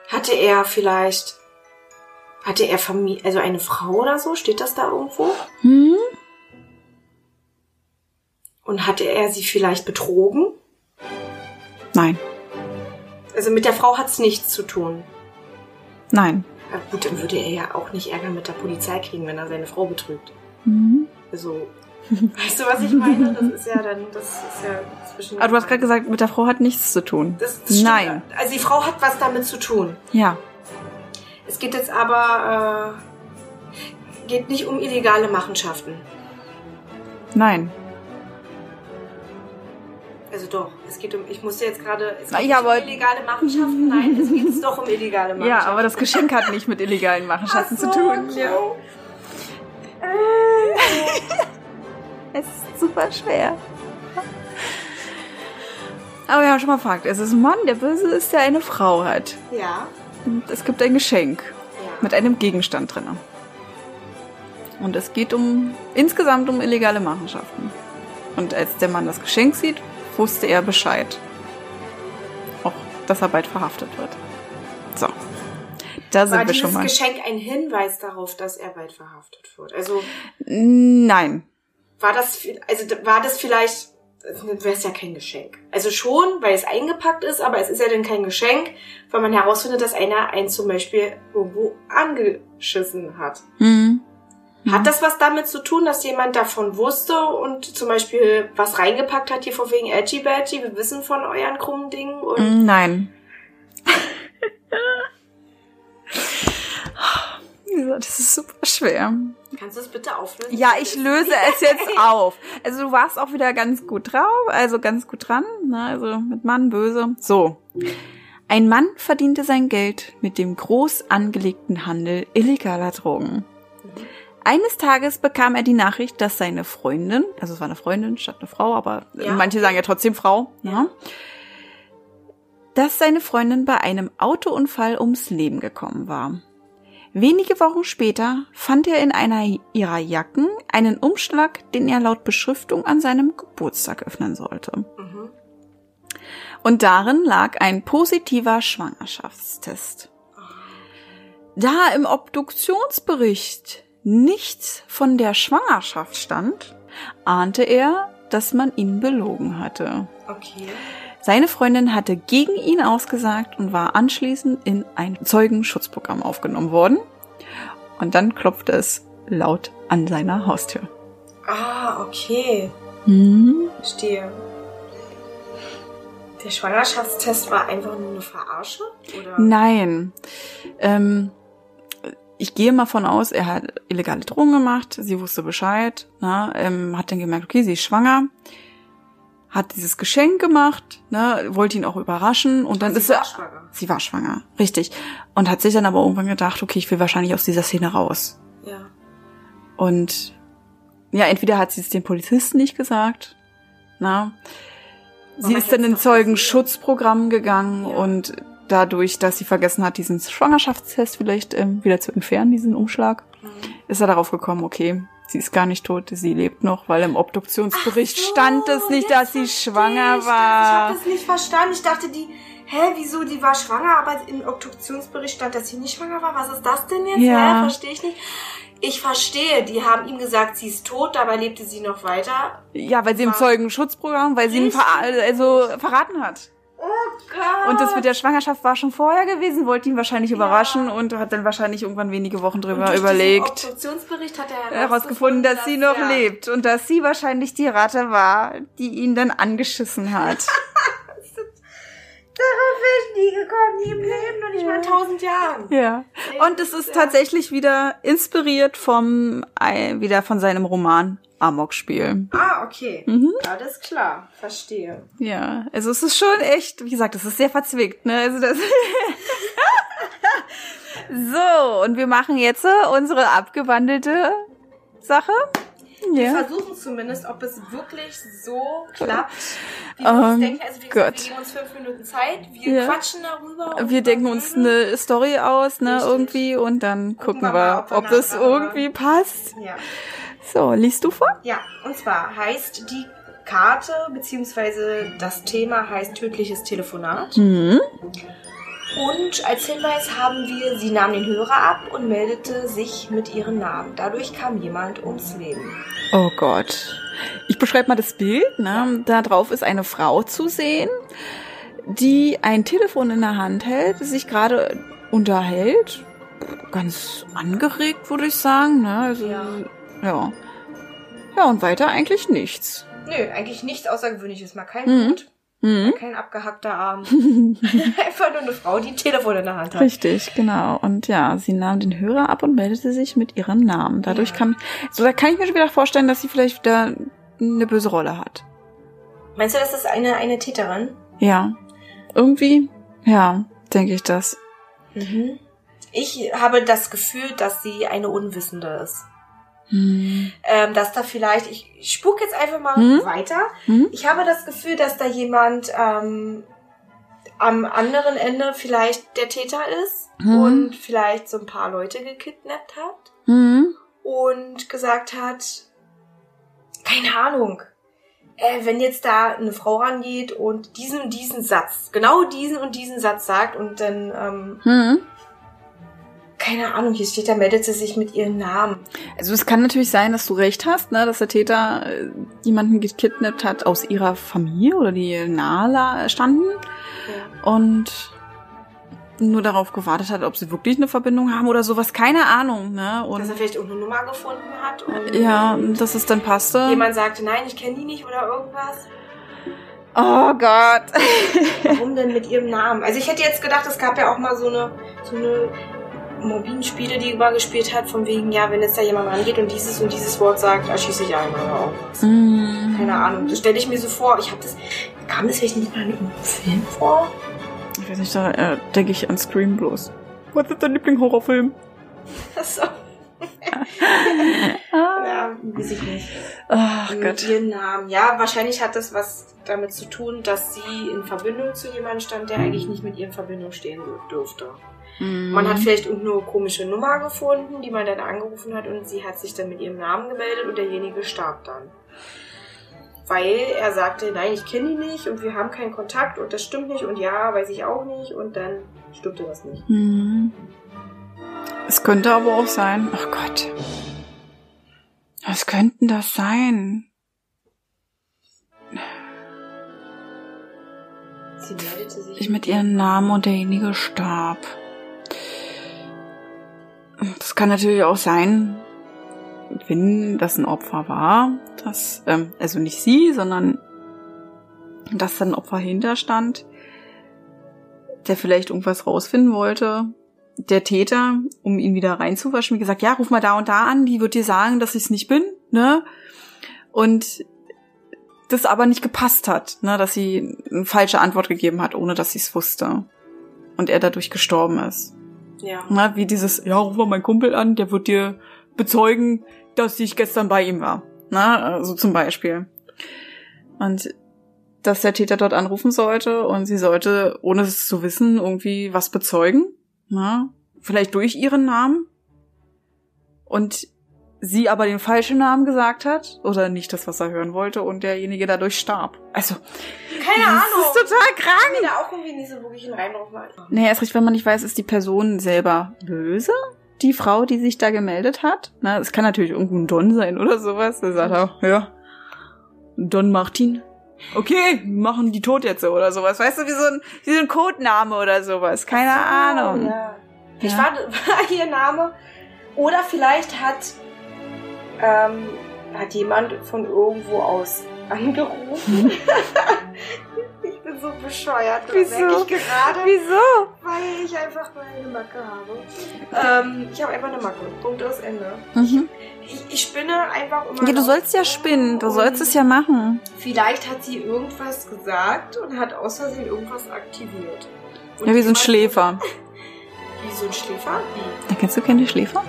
Hatte er vielleicht, hatte er Familie, also eine Frau oder so? Steht das da irgendwo? Hm? Und hatte er sie vielleicht betrogen? Nein, Also mit der Frau hat's nichts zu tun. nein. Ja, gut, dann würde er ja auch nicht Ärger mit der Polizei kriegen, wenn er seine Frau betrügt. Mhm. Also, weißt du, was ich meine? Das ist ja dann, das ist ja zwischen. Aber du hast gerade gesagt, mit der Frau hat nichts zu tun. das, das. Nein. Also die Frau hat was damit zu tun. Ja. Es geht jetzt aber, äh, geht nicht um illegale Machenschaften. Nein. Also doch, es geht um, ich musste jetzt gerade, es geht ja, um illegale Machenschaften, nein, es geht doch um illegale Ja, Machenschaften. aber das Geschenk hat nicht mit illegalen Machenschaften Ach so, zu tun. okay. Ja. Es ist super schwer. Aber wir haben schon mal gefragt, es ist ein Mann, der böse ist, der eine Frau hat. Ja, Und es gibt ein Geschenk ja. mit einem Gegenstand drin. Und es geht um insgesamt um illegale Machenschaften. Und als der Mann das Geschenk sieht, wusste er Bescheid. Auch, dass er bald verhaftet wird. So. Da sind War wir schon mal. Geschenk ein Hinweis darauf, dass er bald verhaftet wird? Also Nein. war das, also war das vielleicht, wäre es ja kein Geschenk. Also schon, weil es eingepackt ist, aber es ist ja dann kein Geschenk, weil man herausfindet, dass einer einen zum Beispiel irgendwo angeschissen hat. Hm. Hat das was damit zu tun, dass jemand davon wusste und zum Beispiel was reingepackt hat, hier vor wegen Edgy Badgy, wir wissen von euren krummen Dingen und Mm, Nein. Das ist super schwer. kannst du es bitte auflösen? Ja, ich löse es jetzt auf. Also du warst auch wieder ganz gut drauf, also ganz gut dran. Ne? Also mit Mann böse. So. Ein Mann verdiente sein Geld mit dem groß angelegten Handel illegaler Drogen. Eines Tages bekam er die Nachricht, dass seine Freundin, also es war eine Freundin statt eine Frau, aber Ja. manche sagen ja trotzdem Frau, ne? dass seine Freundin bei einem Autounfall ums Leben gekommen war. Wenige Wochen später fand er in einer ihrer Jacken einen Umschlag, den er laut Beschriftung an seinem Geburtstag öffnen sollte. Mhm. Und darin lag ein positiver Schwangerschaftstest. Da im Obduktionsbericht nichts von der Schwangerschaft stand, ahnte er, dass man ihn belogen hatte. Okay. Seine Freundin hatte gegen ihn ausgesagt und war anschließend in ein Zeugenschutzprogramm aufgenommen worden. Und dann klopfte es laut an seiner Haustür. Ah, okay. Hm? Verstehe. Der Schwangerschaftstest war einfach nur eine Verarsche? Oder? Nein. Ähm, ich gehe mal von aus, er hat illegale Drogen gemacht, sie wusste Bescheid, na, ähm, hat dann gemerkt, okay, sie ist schwanger, hat dieses Geschenk gemacht, ne, wollte ihn auch überraschen und dann Sie ist er, schwanger. sie war schwanger, richtig, und hat sich dann aber irgendwann gedacht, okay, ich will wahrscheinlich aus dieser Szene raus. Und ja, entweder hat sie es den Polizisten nicht gesagt, na, sie man ist dann in Zeugenschutzprogramm gegangen Ja. und dadurch, dass sie vergessen hat, diesen Schwangerschaftstest vielleicht ähm, wieder zu entfernen, diesen Umschlag, Mhm. ist er darauf gekommen, okay, sie ist gar nicht tot, sie lebt noch, weil im Obduktionsbericht so, stand es nicht, dass sie schwanger ich war. Ich habe das nicht verstanden. Ich dachte, die, hä, wieso, die war schwanger, aber im Obduktionsbericht stand, dass sie nicht schwanger war. Was ist das denn jetzt? Ja. Hä, verstehe ich nicht. Ich verstehe, die haben ihm gesagt, sie ist tot, dabei lebte sie noch weiter. Ja, weil sie im War- Zeugenschutzprogramm, weil sie ihn ver also verraten hat. Oh. Und das mit der Schwangerschaft war schon vorher gewesen, wollte ihn wahrscheinlich überraschen und hat dann wahrscheinlich irgendwann wenige Wochen Und drüber durch überlegt, Obduktionsbericht hat er herausgefunden, dass sie noch ja, lebt und dass sie wahrscheinlich die Ratte war, die ihn dann angeschissen hat. Darauf wäre ich nie gekommen, nie im Leben, noch nicht mal in tausend Jahren. ja. Und es ist tatsächlich wieder inspiriert vom, wieder von seinem Roman Amokspiel. Ah, okay. Mhm. Alles klar, verstehe. Ja, also es ist schon echt, wie gesagt, es ist sehr verzwickt, ne? Also das so, und wir machen jetzt äh, unsere abgewandelte Sache. Wir Ja. versuchen zumindest, ob es wirklich so klappt, wie wir uns Ähm, denken. Also gesagt, Gott. wir geben uns fünf Minuten Zeit, wir Ja. quatschen darüber. Wir denken uns eine Story aus, ne, Richtig. irgendwie, und dann gucken, wir wir, mal, ob wir ob das nachher- irgendwie passt. Ja. So, liest du vor? ja, und zwar heißt die Karte, beziehungsweise das Thema heißt tödliches Telefonat. Mhm. Und als Hinweis haben wir, sie nahm den Hörer ab und meldete sich mit ihrem Namen. Dadurch kam jemand ums Leben. Oh Gott. Ich beschreibe mal das Bild. Ne? Da drauf ist eine Frau zu sehen, die ein Telefon in der Hand hält, sich gerade unterhält. Ganz angeregt, würde ich sagen. Ne? Also, Ja. Ja. Ja, und weiter eigentlich nichts. Nö, eigentlich nichts Außergewöhnliches. Mal kein Mhm. Hut, Mhm. kein abgehackter Arm. Einfach nur eine Frau, die ein Telefon in der Hand hat. Richtig, genau. Und ja, sie nahm den Hörer ab und meldete sich mit ihrem Namen. Dadurch Ja. kam, so da kann ich mir schon wieder vorstellen, dass sie vielleicht wieder eine böse Rolle hat. Meinst du, das ist eine, eine Täterin? Ja. Irgendwie, ja, denke ich das. Mhm. Ich habe das Gefühl, dass sie eine Unwissende ist. Hm. Ähm, dass da vielleicht, ich, ich spuck jetzt einfach mal Mhm. weiter. Hm? Ich habe das Gefühl, dass da jemand ähm, am anderen Ende vielleicht der Täter ist Mhm. und vielleicht so ein paar Leute gekidnappt hat Hm? und gesagt hat, keine Ahnung, äh, wenn jetzt da eine Frau rangeht und diesen und diesen Satz, genau diesen und diesen Satz sagt und dann, ähm, Hm? Keine Ahnung, hier steht, da meldet sie sich mit ihrem Namen. Also es kann natürlich sein, dass du recht hast, ne, dass der Täter äh, jemanden gekidnappt hat aus ihrer Familie oder die nahe standen und nur darauf gewartet hat, ob sie wirklich eine Verbindung haben oder sowas, keine Ahnung, ne? Dass er Und vielleicht irgendeine Nummer gefunden hat und ja, dass es dann passte. jemand sagte, nein, ich kenne die nicht oder irgendwas. Oh Gott. Warum denn mit ihrem Namen? Also ich hätte jetzt gedacht, es gab ja auch mal so eine, so eine mobilen Spiele, die über gespielt hat, von wegen, ja, wenn jetzt da jemand rangeht und dieses und dieses Wort sagt, erschieße ich einen oder irgendwas. Hm. Keine Ahnung. Das stelle ich mir so vor. Ich habe das. Kam das vielleicht nicht mal in einem Film vor? Ich weiß nicht, da äh, denke ich an Scream bloß. Was ist dein Lieblingshorrorfilm? Achso. Ah. Ja, weiß ich nicht. Ach Mit Gott. ihren Namen. Ja, wahrscheinlich hat das was damit zu tun, dass sie in Verbindung zu jemandem stand, der eigentlich nicht mit ihr in Verbindung stehen dürfte. Man Mhm. hat vielleicht irgendeine komische Nummer gefunden, die man dann angerufen hat und sie hat sich dann mit ihrem Namen gemeldet und derjenige starb dann. Weil er sagte, nein, ich kenne die nicht und wir haben keinen Kontakt und das stimmt nicht und ja, weiß ich auch nicht und dann stimmte das nicht. Mhm. Es könnte aber auch sein. Ach Gott. Was könnten das sein? Sie meldete sich Ich mit ihrem Namen und derjenige starb. Das kann natürlich auch sein, wenn das ein Opfer war, dass, ähm, also nicht sie, sondern dass da ein Opfer hinterstand, der vielleicht irgendwas rausfinden wollte. Der Täter, um ihn wieder reinzuwaschen, wie gesagt, ja, ruf mal da und da an, die wird dir sagen, dass ich es nicht bin, ne? Und das aber nicht gepasst hat, ne, dass sie eine falsche Antwort gegeben hat, ohne dass sie es wusste. Und er dadurch gestorben ist. Ja. Na, wie dieses, ja, ruf mal meinen Kumpel an, der wird dir bezeugen, dass ich gestern bei ihm war. Na, also zum Beispiel. Und dass der Täter dort anrufen sollte und sie sollte, ohne es zu wissen, irgendwie was bezeugen. Na, vielleicht durch ihren Namen. Und sie aber den falschen Namen gesagt hat oder nicht das, was er hören wollte und derjenige dadurch starb. Also, Keine Ahnung. das ist total Ich krank. mir da auch irgendwie nicht so wirklich einen Reim drauf machen. Nee, erst recht, wenn man nicht weiß, ist die Person selber böse? Die Frau, die sich da gemeldet hat? Na, es kann natürlich irgendein Don sein oder sowas. Der sagt auch, ja, Don Martin. Okay, machen die tot jetzt so oder sowas. Weißt du, wie so ein, wie so ein Codename oder sowas. Keine Ahnung. Ja. Vielleicht Ja. war, war ihr Name. Oder vielleicht hat, ähm, hat jemand von irgendwo aus angerufen. ich bin so bescheuert. Wieso? ich gerade, Wieso? weil ich einfach mal eine Macke habe. Ähm, ich habe einfach eine Macke. Punkt aus Ende. Mhm. Ich, ich spinne einfach immer. Ja, du sollst ja spinnen. Du sollst es ja machen. Vielleicht hat sie irgendwas gesagt und hat aus Versehen irgendwas aktiviert. Und Ja, wie so ein Schläfer. Wie so ein Schläfer? Wie? Da kennst du keine Schläfer?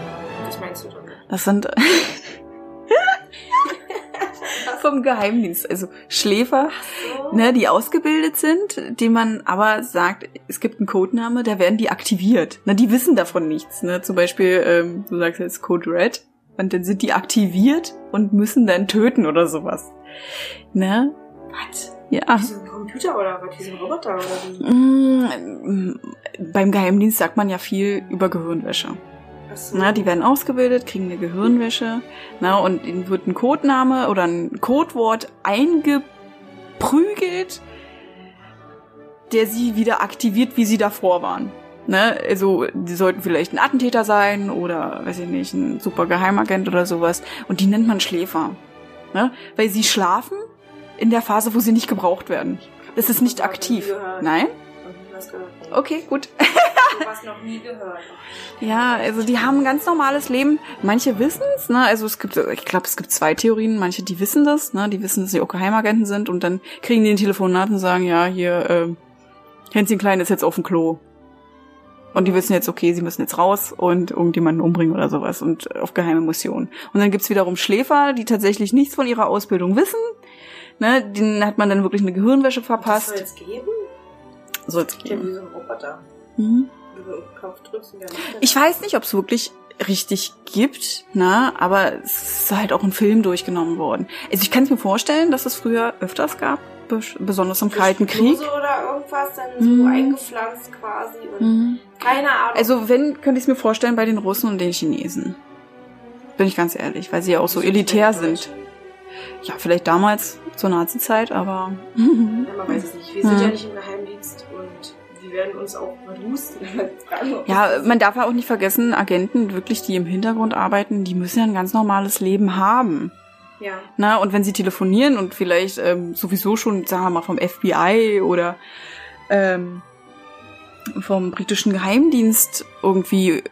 Was meinst du damit? Das sind vom Geheimdienst, also Schläfer, So. ne, die ausgebildet sind, die man aber sagt, es gibt einen Codename, da werden die aktiviert. Na, die wissen davon nichts. Ne? Zum Beispiel, ähm, du sagst jetzt Code Red, und dann sind die aktiviert und müssen dann töten oder sowas. Ne? Was? Ja. Wie so ein Computer oder was? Wie so ein Roboter oder wie? Mm, Beim Geheimdienst sagt man ja viel über Gehirnwäsche. Na, die werden ausgebildet, kriegen eine Gehirnwäsche, na, und ihnen wird ein Codename oder ein Codewort eingeprügelt, der sie wieder aktiviert, wie sie davor waren. Ne? Also, die sollten vielleicht ein Attentäter sein oder, weiß ich nicht, ein super Geheimagent oder sowas. Und die nennt man Schläfer. Ne? Weil sie schlafen in der Phase, wo sie nicht gebraucht werden. Das ist nicht aktiv. Nein? Okay, gut. Was noch nie gehört. Ja, also die haben ein ganz normales Leben. Manche wissen's, ne? Also es gibt, ich glaube, es gibt zwei Theorien. Manche, die wissen das, ne? Die wissen, dass sie auch Geheimagenten sind und dann kriegen die ein Telefonat und sagen, ja, hier, ähm, Hänschen Klein ist jetzt auf dem Klo. Und die wissen jetzt, okay, sie müssen jetzt raus und irgendjemanden umbringen oder sowas und auf geheime Mission. Und dann gibt's wiederum Schläfer, die tatsächlich nichts von ihrer Ausbildung wissen. Ne, denen hat man dann wirklich eine Gehirnwäsche Das soll verpasst. jetzt geben? So jetzt Ja, wie so ein Roboter. Mhm. Du auf den Knopf drückst und das. Ich weiß nicht, ob es wirklich richtig gibt, na, aber es ist halt auch ein Film durchgenommen worden. Also ich kann es mir vorstellen, dass es früher öfters gab, bes- besonders im Kalten Krieg. Oder irgendwas dann so Mhm. eingepflanzt quasi. Und Mhm. Keine Ahnung. Also wenn, könnte ich es mir vorstellen bei den Russen und den Chinesen. Bin ich ganz ehrlich, weil sie ja auch so elitär sind. Ja, vielleicht damals zur Nazi-Zeit, aber Ja, man weiß es nicht. Wir sind Mhm. ja nicht im Geheimdienst und werden uns auch verlust. ja, man darf ja auch nicht vergessen, Agenten wirklich, die im Hintergrund arbeiten, die müssen ja ein ganz normales Leben haben. ja. Na, und wenn sie telefonieren und vielleicht ähm, sowieso schon, sagen wir mal, vom FBI oder ähm, vom britischen Geheimdienst irgendwie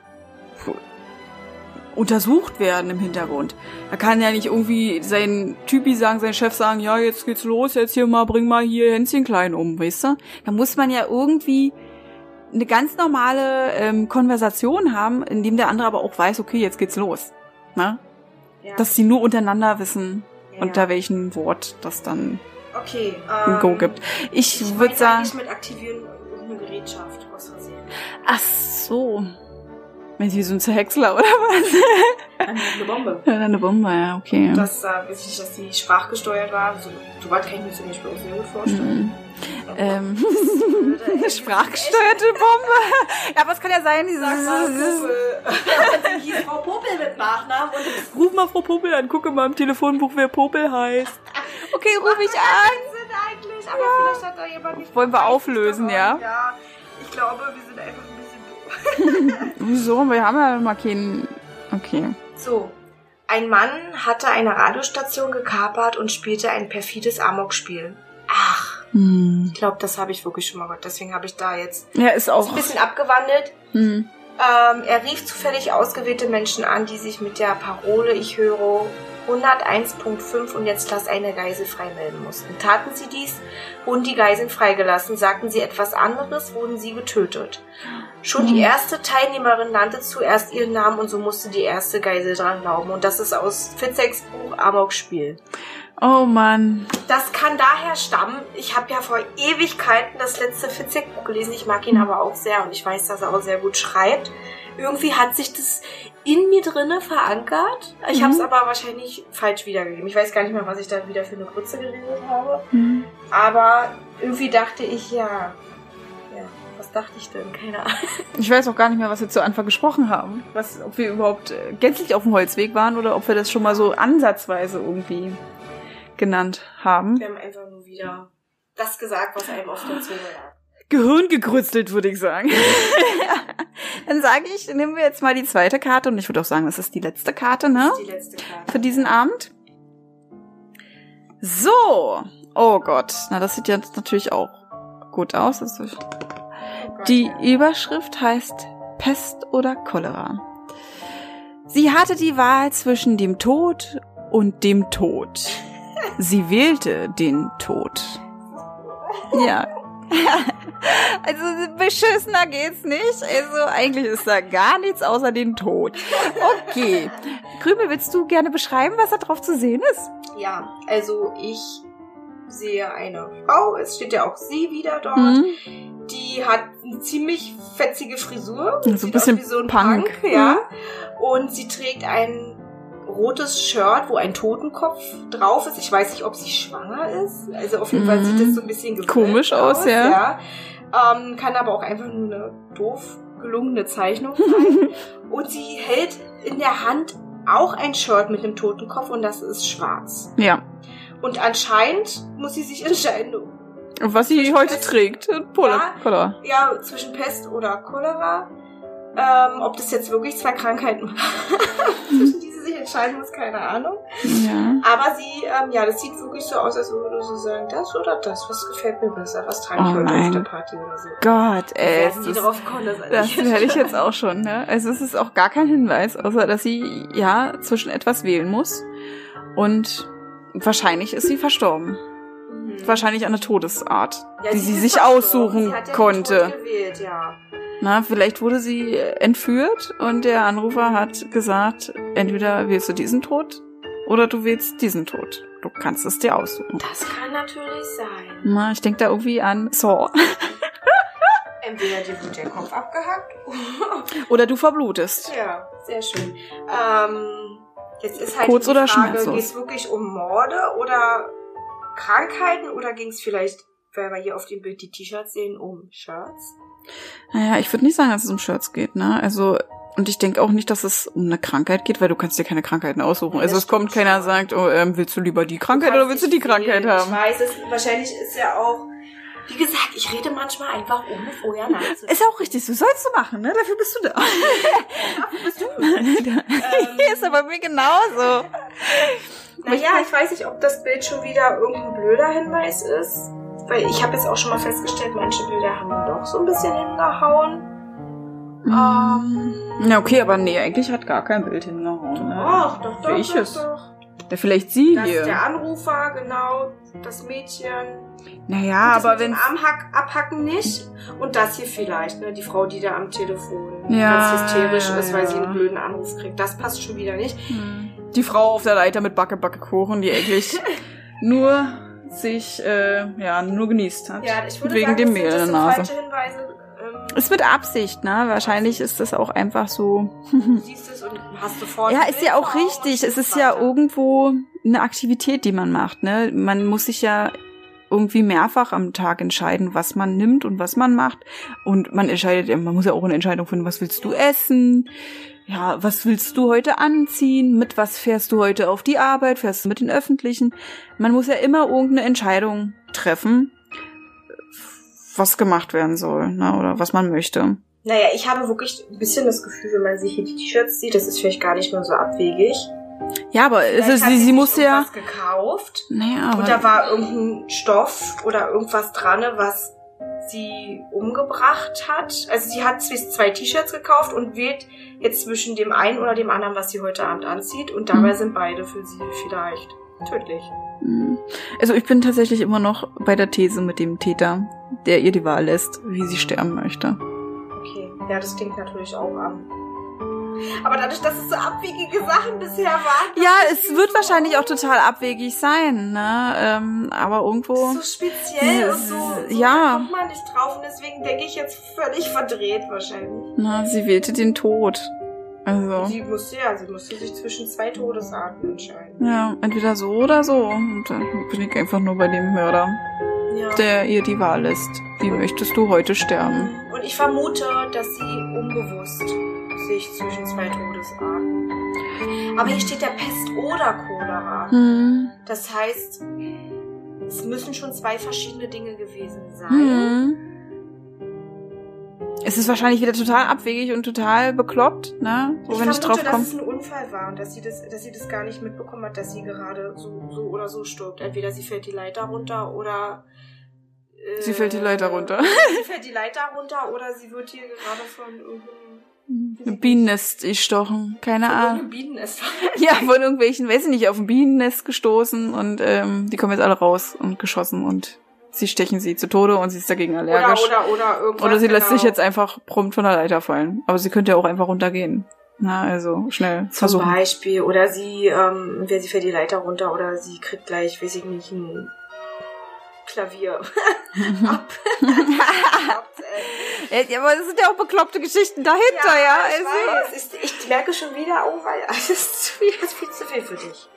untersucht werden im Hintergrund. Da kann ja nicht irgendwie sein Typi sagen, sein Chef sagen, ja, jetzt geht's los, jetzt hier mal, bring mal hier Hänschen klein um, weißt du? Da muss man ja irgendwie eine ganz normale ähm, Konversation haben, in dem der andere aber auch weiß, okay, jetzt geht's los. Na? ja. dass sie nur untereinander wissen, ja. unter welchem Wort das dann okay, ein ähm, Go gibt. Ich, Ich würde sagen, mit aktivieren eine Gerätschaft aus Versehen. ach so. Wenn sie wie so ein Zerhäcksler oder was? Eine Bombe. ja, eine Bombe, ja, okay. Das, äh, weiß ich nicht, dass die sprachgesteuert war. So, so weit kann ich mir zum Beispiel auch sehr gut vorstellen. Mhm. Ähm, eine sprachgesteuerte Bombe. Ja, aber es kann ja sein, Sag mal, dieses, Popel. Hieß Frau Popel mit Nachnamen und ruf mal Frau Popel an, gucke mal im Telefonbuch, wer Popel heißt. Okay, ruf ich an. sind eigentlich, aber vielleicht hat da jemand nicht Wollen wir auflösen, ja? Ja, ich glaube, wir sind einfach. Wieso? Wir haben ja mal keinen... Okay. So, ein Mann hatte eine Radiostation gekapert und spielte ein perfides Amokspiel. Ach, Hm. ich glaube, das habe ich wirklich schon mal gehört. Deswegen habe ich da jetzt Ja, ist auch... ein bisschen abgewandelt. Hm. Ähm, er rief zufällig ausgewählte Menschen an, die sich mit der Parole Ich höre 101.5 und jetzt lass eine Geisel freimelden mussten. Taten sie dies, wurden die Geiseln freigelassen. Sagten sie etwas anderes, wurden sie getötet. Schon die erste Teilnehmerin nannte zuerst ihren Namen und so musste die erste Geisel dran glauben. Und das ist aus Fitzeks Buch Amok-Spiel. Oh Mann. Das kann daher stammen. Ich habe ja vor Ewigkeiten das letzte Fitzek-Buch gelesen. Ich mag ihn aber auch sehr und ich weiß, dass er auch sehr gut schreibt. Irgendwie hat sich das in mir drinne verankert. Ich Mhm. habe es aber wahrscheinlich falsch wiedergegeben. Ich weiß gar nicht mehr, was ich da wieder für eine Grütze geredet habe. Mhm. Aber irgendwie dachte ich, ja. Ja, was dachte ich denn? Keine Ahnung. Ich weiß auch gar nicht mehr, was wir zu Anfang gesprochen haben. Was, ob wir überhaupt äh, gänzlich auf dem Holzweg waren oder ob wir das schon mal so ansatzweise irgendwie genannt haben. Wir haben einfach nur wieder das gesagt, was einem auf der Zunge lag. Gehirn gegrützelt, würde ich sagen. Dann sage ich, nehmen wir jetzt mal die zweite Karte und ich würde auch sagen, das ist die letzte Karte, ne? Das ist die letzte Karte. Für diesen Abend. So. Oh Gott. Na, das sieht jetzt natürlich auch gut aus. Die. Überschrift heißt Pest oder Cholera. Sie hatte die Wahl zwischen dem Tod und dem Tod. Sie wählte den Tod. Ja. Also beschissener geht's nicht. Also eigentlich ist da gar nichts außer den Tod. Okay. Krümel, willst du gerne beschreiben, was da drauf zu sehen ist? Ja, also ich sehe eine Frau, es steht ja auch sie wieder dort. Mhm. Die hat eine ziemlich fetzige Frisur. So ein bisschen aus wie so ein Punk. Punk. ja. Und sie trägt ein rotes Shirt, wo ein Totenkopf drauf ist. Ich weiß nicht, ob sie schwanger ist. Also auf jeden Fall Mhm. sieht das so ein bisschen Komisch aus, ja. ja. Ähm, kann aber auch einfach nur eine doof gelungene Zeichnung sein. und sie hält in der Hand auch ein Shirt mit einem Totenkopf und das ist schwarz. Ja. Und anscheinend muss sie sich entscheiden, Und was sie heute trägt. Polar. Ja. Polar. ja, zwischen Pest oder Cholera. Ähm, ob das jetzt wirklich zwei Krankheiten zwischen entscheiden muss, keine Ahnung. Ja. Aber sie, ähm, ja, das sieht wirklich so aus, als würde sie sagen, das oder das, was gefällt mir besser, was trage ich Oh heute auf der Party oder so. Gott, ey. Die ist- drauf kommen, das, Das werde ich jetzt auch schon, ne? Also es ist auch gar kein Hinweis, außer dass sie ja zwischen etwas wählen muss. Und wahrscheinlich ist sie verstorben. Mhm. Wahrscheinlich eine Todesart, Ja, die sie sie sich aussuchen sie ja den konnte. Gewählt, ja. Na, vielleicht wurde sie entführt und der Anrufer hat gesagt, entweder wählst du diesen Tod oder du wählst diesen Tod. Du kannst es dir aussuchen. Das kann natürlich sein. Na, ich denke da irgendwie an Saw. Entweder dir wird der Kopf abgehackt Oder du verblutest. Ja, sehr schön. Ähm, jetzt ist halt Kurz die oder Frage, geht es wirklich um Morde oder Krankheiten oder ging es vielleicht, weil wir hier auf dem Bild die T-Shirts sehen, um Shirts? Naja, ich würde nicht sagen, dass es um Shirts geht, ne? Also, und ich denke auch nicht, dass es um eine Krankheit geht, weil du kannst dir keine Krankheiten aussuchen. Ja, Also es kommt keiner schon. sagt, oh, ähm, willst du lieber die Krankheit oder willst du die Krankheit haben? Ich weiß, es, wahrscheinlich ist ja auch, wie gesagt, ich rede manchmal einfach ohne vorher nachzudenken. Ist auch richtig, so sollst du machen, ne? Dafür bist du da. bist du. Hier ist aber mir genauso. Naja, ich weiß nicht, ob das Bild schon wieder irgendein blöder Hinweis ist. Weil ich habe jetzt auch schon mal festgestellt, manche Bilder haben doch so ein bisschen hingehauen. Ähm, Ja, okay, aber nee, eigentlich hat gar kein Bild hingehauen. Ne? Doch, doch, doch, ich doch, es. doch. Ja, vielleicht sie Das ist hier. der Anrufer, genau, das Mädchen. Naja, das aber wenn Armhack abhacken nicht. Und das hier vielleicht, ne? Die Frau, die da am Telefon Ja, ganz hysterisch ja, ist, weil sie ja. einen blöden Anruf kriegt. Das passt schon wieder nicht. Die Frau auf der Leiter mit Backe, Backe, Kuchen, die eigentlich nur sich, äh, ja, nur genießt hat. Ja, ich würde Wegen sagen, dem Mehl in der Nase. Hinweise. Ähm, Ist mit Absicht, ne? Wahrscheinlich ist das auch einfach so. du siehst es und hast sofort. Ja, ist ja auch richtig. Es ist ja irgendwo eine Aktivität, die man macht, ne? Man muss sich ja irgendwie mehrfach am Tag entscheiden, was man nimmt und was man macht. Und man entscheidet, ja, man muss ja auch eine Entscheidung finden, was willst du essen? Ja, was willst du heute anziehen? Mit was fährst du heute auf die Arbeit? Fährst du mit den Öffentlichen? Man muss ja immer irgendeine Entscheidung treffen, was gemacht werden soll, ne? Oder was man möchte. Naja, ich habe wirklich ein bisschen das Gefühl, wenn man sich hier die T-Shirts sieht, das ist vielleicht gar nicht mehr so abwegig. Ja, aber es ist, sie, sie sich muss ja. gekauft Naja, aber. und da war irgendein Stoff oder irgendwas dran, was sie umgebracht hat. Also sie hat zwei T-Shirts gekauft und wählt jetzt zwischen dem einen oder dem anderen, was sie heute Abend anzieht. Und dabei mhm. sind beide für sie vielleicht tödlich. Mhm. Also ich bin tatsächlich immer noch bei der These mit dem Täter, der ihr die Wahl lässt, wie sie sterben möchte. Okay, ja, das klingt natürlich auch an. Aber dadurch, dass es so abwegige Sachen bisher waren. Ja, es wird so wahrscheinlich auch total abwegig sein, ne? Ähm, aber irgendwo. So speziell und so, so ja. kommt man nicht drauf und deswegen denke ich jetzt völlig verdreht wahrscheinlich. Na, sie wählte den Tod. Also. Sie musste ja, sie musste sich zwischen zwei Todesarten entscheiden. Ja, entweder so oder so. Und dann bin ich einfach nur bei dem Mörder, ja. der ihr die Wahl lässt. Wie möchtest du heute sterben? Und ich vermute, dass sie unbewusst sich zwischen zwei Todesarten. Aber hier steht ja Pest oder Cholera. Hm. Das heißt, es müssen schon zwei verschiedene Dinge gewesen sein. Hm. Es ist wahrscheinlich wieder total abwegig und total bekloppt, ne? So, ich wenn vermute, ich drauf komme. dass es ein Unfall war und dass sie das, dass sie das gar nicht mitbekommen hat, dass sie gerade so, so oder so stirbt. Entweder sie fällt die Leiter runter oder äh, sie fällt die Leiter runter. sie fällt die Leiter runter oder sie wird hier gerade von irgendeinem ein Bienennest gestochen, keine von Ahnung. Bienennest. ja, von irgendwelchen, weiß ich nicht, auf ein Bienennest gestoßen und ähm, die kommen jetzt alle raus und geschossen und sie stechen sie zu Tode und sie ist dagegen allergisch. Oder, oder, oder. Oder sie lässt genau. sich jetzt einfach prompt von der Leiter fallen. Aber sie könnte ja auch einfach runtergehen. Na, also schnell Zum versuchen. Beispiel. Oder sie, ähm, wer sie fällt die Leiter runter oder sie kriegt gleich, weiß ich nicht, ein Klavier ab. ja, aber es sind ja auch bekloppte Geschichten dahinter, ja. ja. Ich, also. weiß. Ich, merke schon wieder, oh, weil es ist, zu viel, das ist viel zu viel für dich.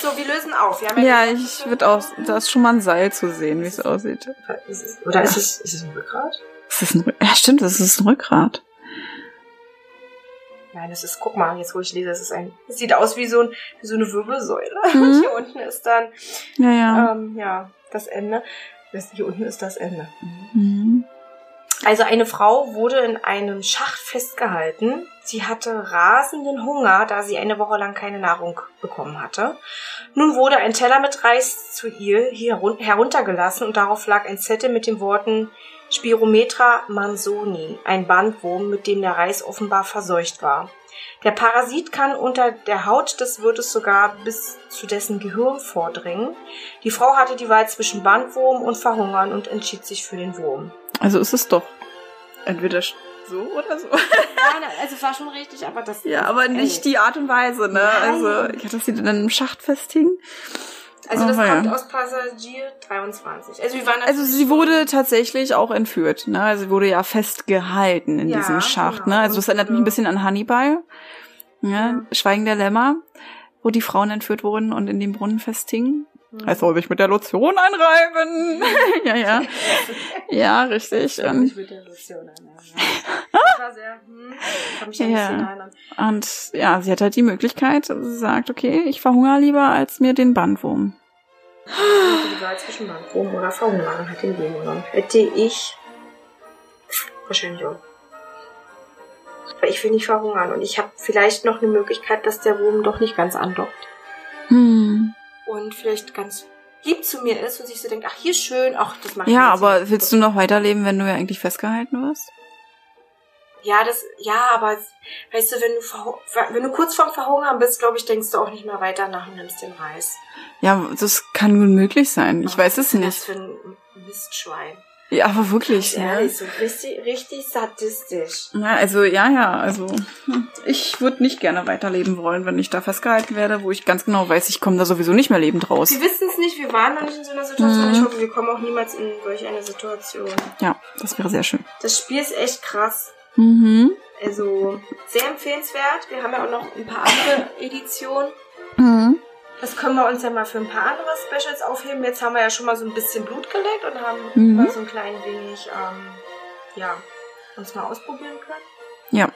So, wir lösen auf. ja, ja ich würde auch, da ist schon mal ein Seil zu sehen, wie es aussieht. Ist es, oder ist es, ist es ein Rückgrat? Ist es ein, ja, stimmt, das ist ein Rückgrat. Nein, das ist, guck mal, jetzt wo ich lese, das ist ein, das sieht aus wie so, ein, wie so eine Wirbelsäule. Mhm. Und hier unten ist dann, ja, ja. Ähm, ja das Ende. Hier unten ist das Ende. Mhm. Also eine Frau wurde in einem Schacht festgehalten. Sie hatte rasenden Hunger, da sie eine Woche lang keine Nahrung bekommen hatte. Nun wurde ein Teller mit Reis zu ihr hier heruntergelassen und darauf lag ein Zettel mit den Worten Spirometra mansoni, ein Bandwurm, mit dem der Reis offenbar verseucht war. Der Parasit kann unter der Haut des Wirtes sogar bis zu dessen Gehirn vordringen. Die Frau hatte die Wahl zwischen Bandwurm und Verhungern und entschied sich für den Wurm. Also ist es doch entweder so oder so. Nein, also es war schon richtig, aber das. Ja, aber nicht die Art und Weise, ne? Nein. Also ich hatte das sie in einem Schacht festhing. Also das oh, kommt ja. aus Passagier 23. Also, wir waren also sie wurde tatsächlich auch entführt, ne? Also sie wurde ja festgehalten in ja, diesem Schacht, genau. ne? Also das erinnert mich ein bisschen an Hannibal. Ja, ja. Schweigen der Lämmer, wo die Frauen entführt wurden und in dem Brunnen festhingen. Mhm. Er soll sich mit der Lotion einreiben. ja, ja. ja, richtig. Und sich mit der Lotion einreiben. War sehr, hm, kann mich ja. Und ja, sie hat halt die Möglichkeit, sie sagt, okay, ich verhungere lieber, als mir den Bandwurm. Die Wahl zwischen Bandwurm oder verhungern hat den Wurm genommen. Hätte ich wahrscheinlich auch. Weil ich will nicht verhungern und ich habe vielleicht noch eine Möglichkeit, dass der Wurm doch nicht ganz andockt. Hm. Und vielleicht ganz lieb zu mir ist und sich so denkt, ach, hier schön, ach, das macht Ja, aber willst du noch weiterleben, wenn du ja eigentlich festgehalten wirst? Ja, das, ja, aber weißt du, wenn du, wenn du kurz vorm Verhungern bist, glaube ich, denkst du auch nicht mehr weiter nach und nimmst den Reis. Ja, das kann nun möglich sein. Ich Ach, weiß es nicht. Was für ein Mistschwein. Ja, aber wirklich. Ja, ne? so richtig, richtig sadistisch. Ja, also ja, ja, also ich würde nicht gerne weiterleben wollen, wenn ich da festgehalten werde, wo ich ganz genau weiß, ich komme da sowieso nicht mehr lebend raus. Wir wissen es nicht, wir waren noch nicht in so einer Situation. Mhm. Ich hoffe, wir kommen auch niemals in solch eine Situation. Ja, das wäre sehr schön. Das Spiel ist echt krass. Mhm. Also sehr empfehlenswert. Wir haben ja auch noch ein paar andere Editionen. Mhm. Das können wir uns ja mal für ein paar andere Specials aufheben. Jetzt haben wir ja schon mal so ein bisschen Blut geleckt und haben mhm. mal so ein klein wenig, ähm, ja, uns mal ausprobieren können. Ja.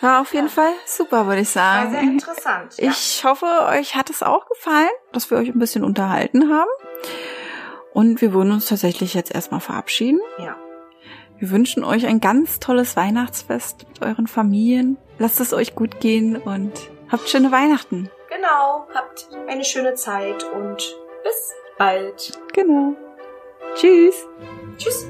War auf jeden ja. Fall super, würde ich sagen. War sehr interessant. Ja. Ich hoffe, euch hat es auch gefallen, dass wir euch ein bisschen unterhalten haben. Und wir würden uns tatsächlich jetzt erstmal verabschieden. Ja. Wir wünschen euch ein ganz tolles Weihnachtsfest mit euren Familien. Lasst es euch gut gehen und habt schöne Weihnachten. Genau, habt eine schöne Zeit und bis bald. Genau. Tschüss. Tschüss.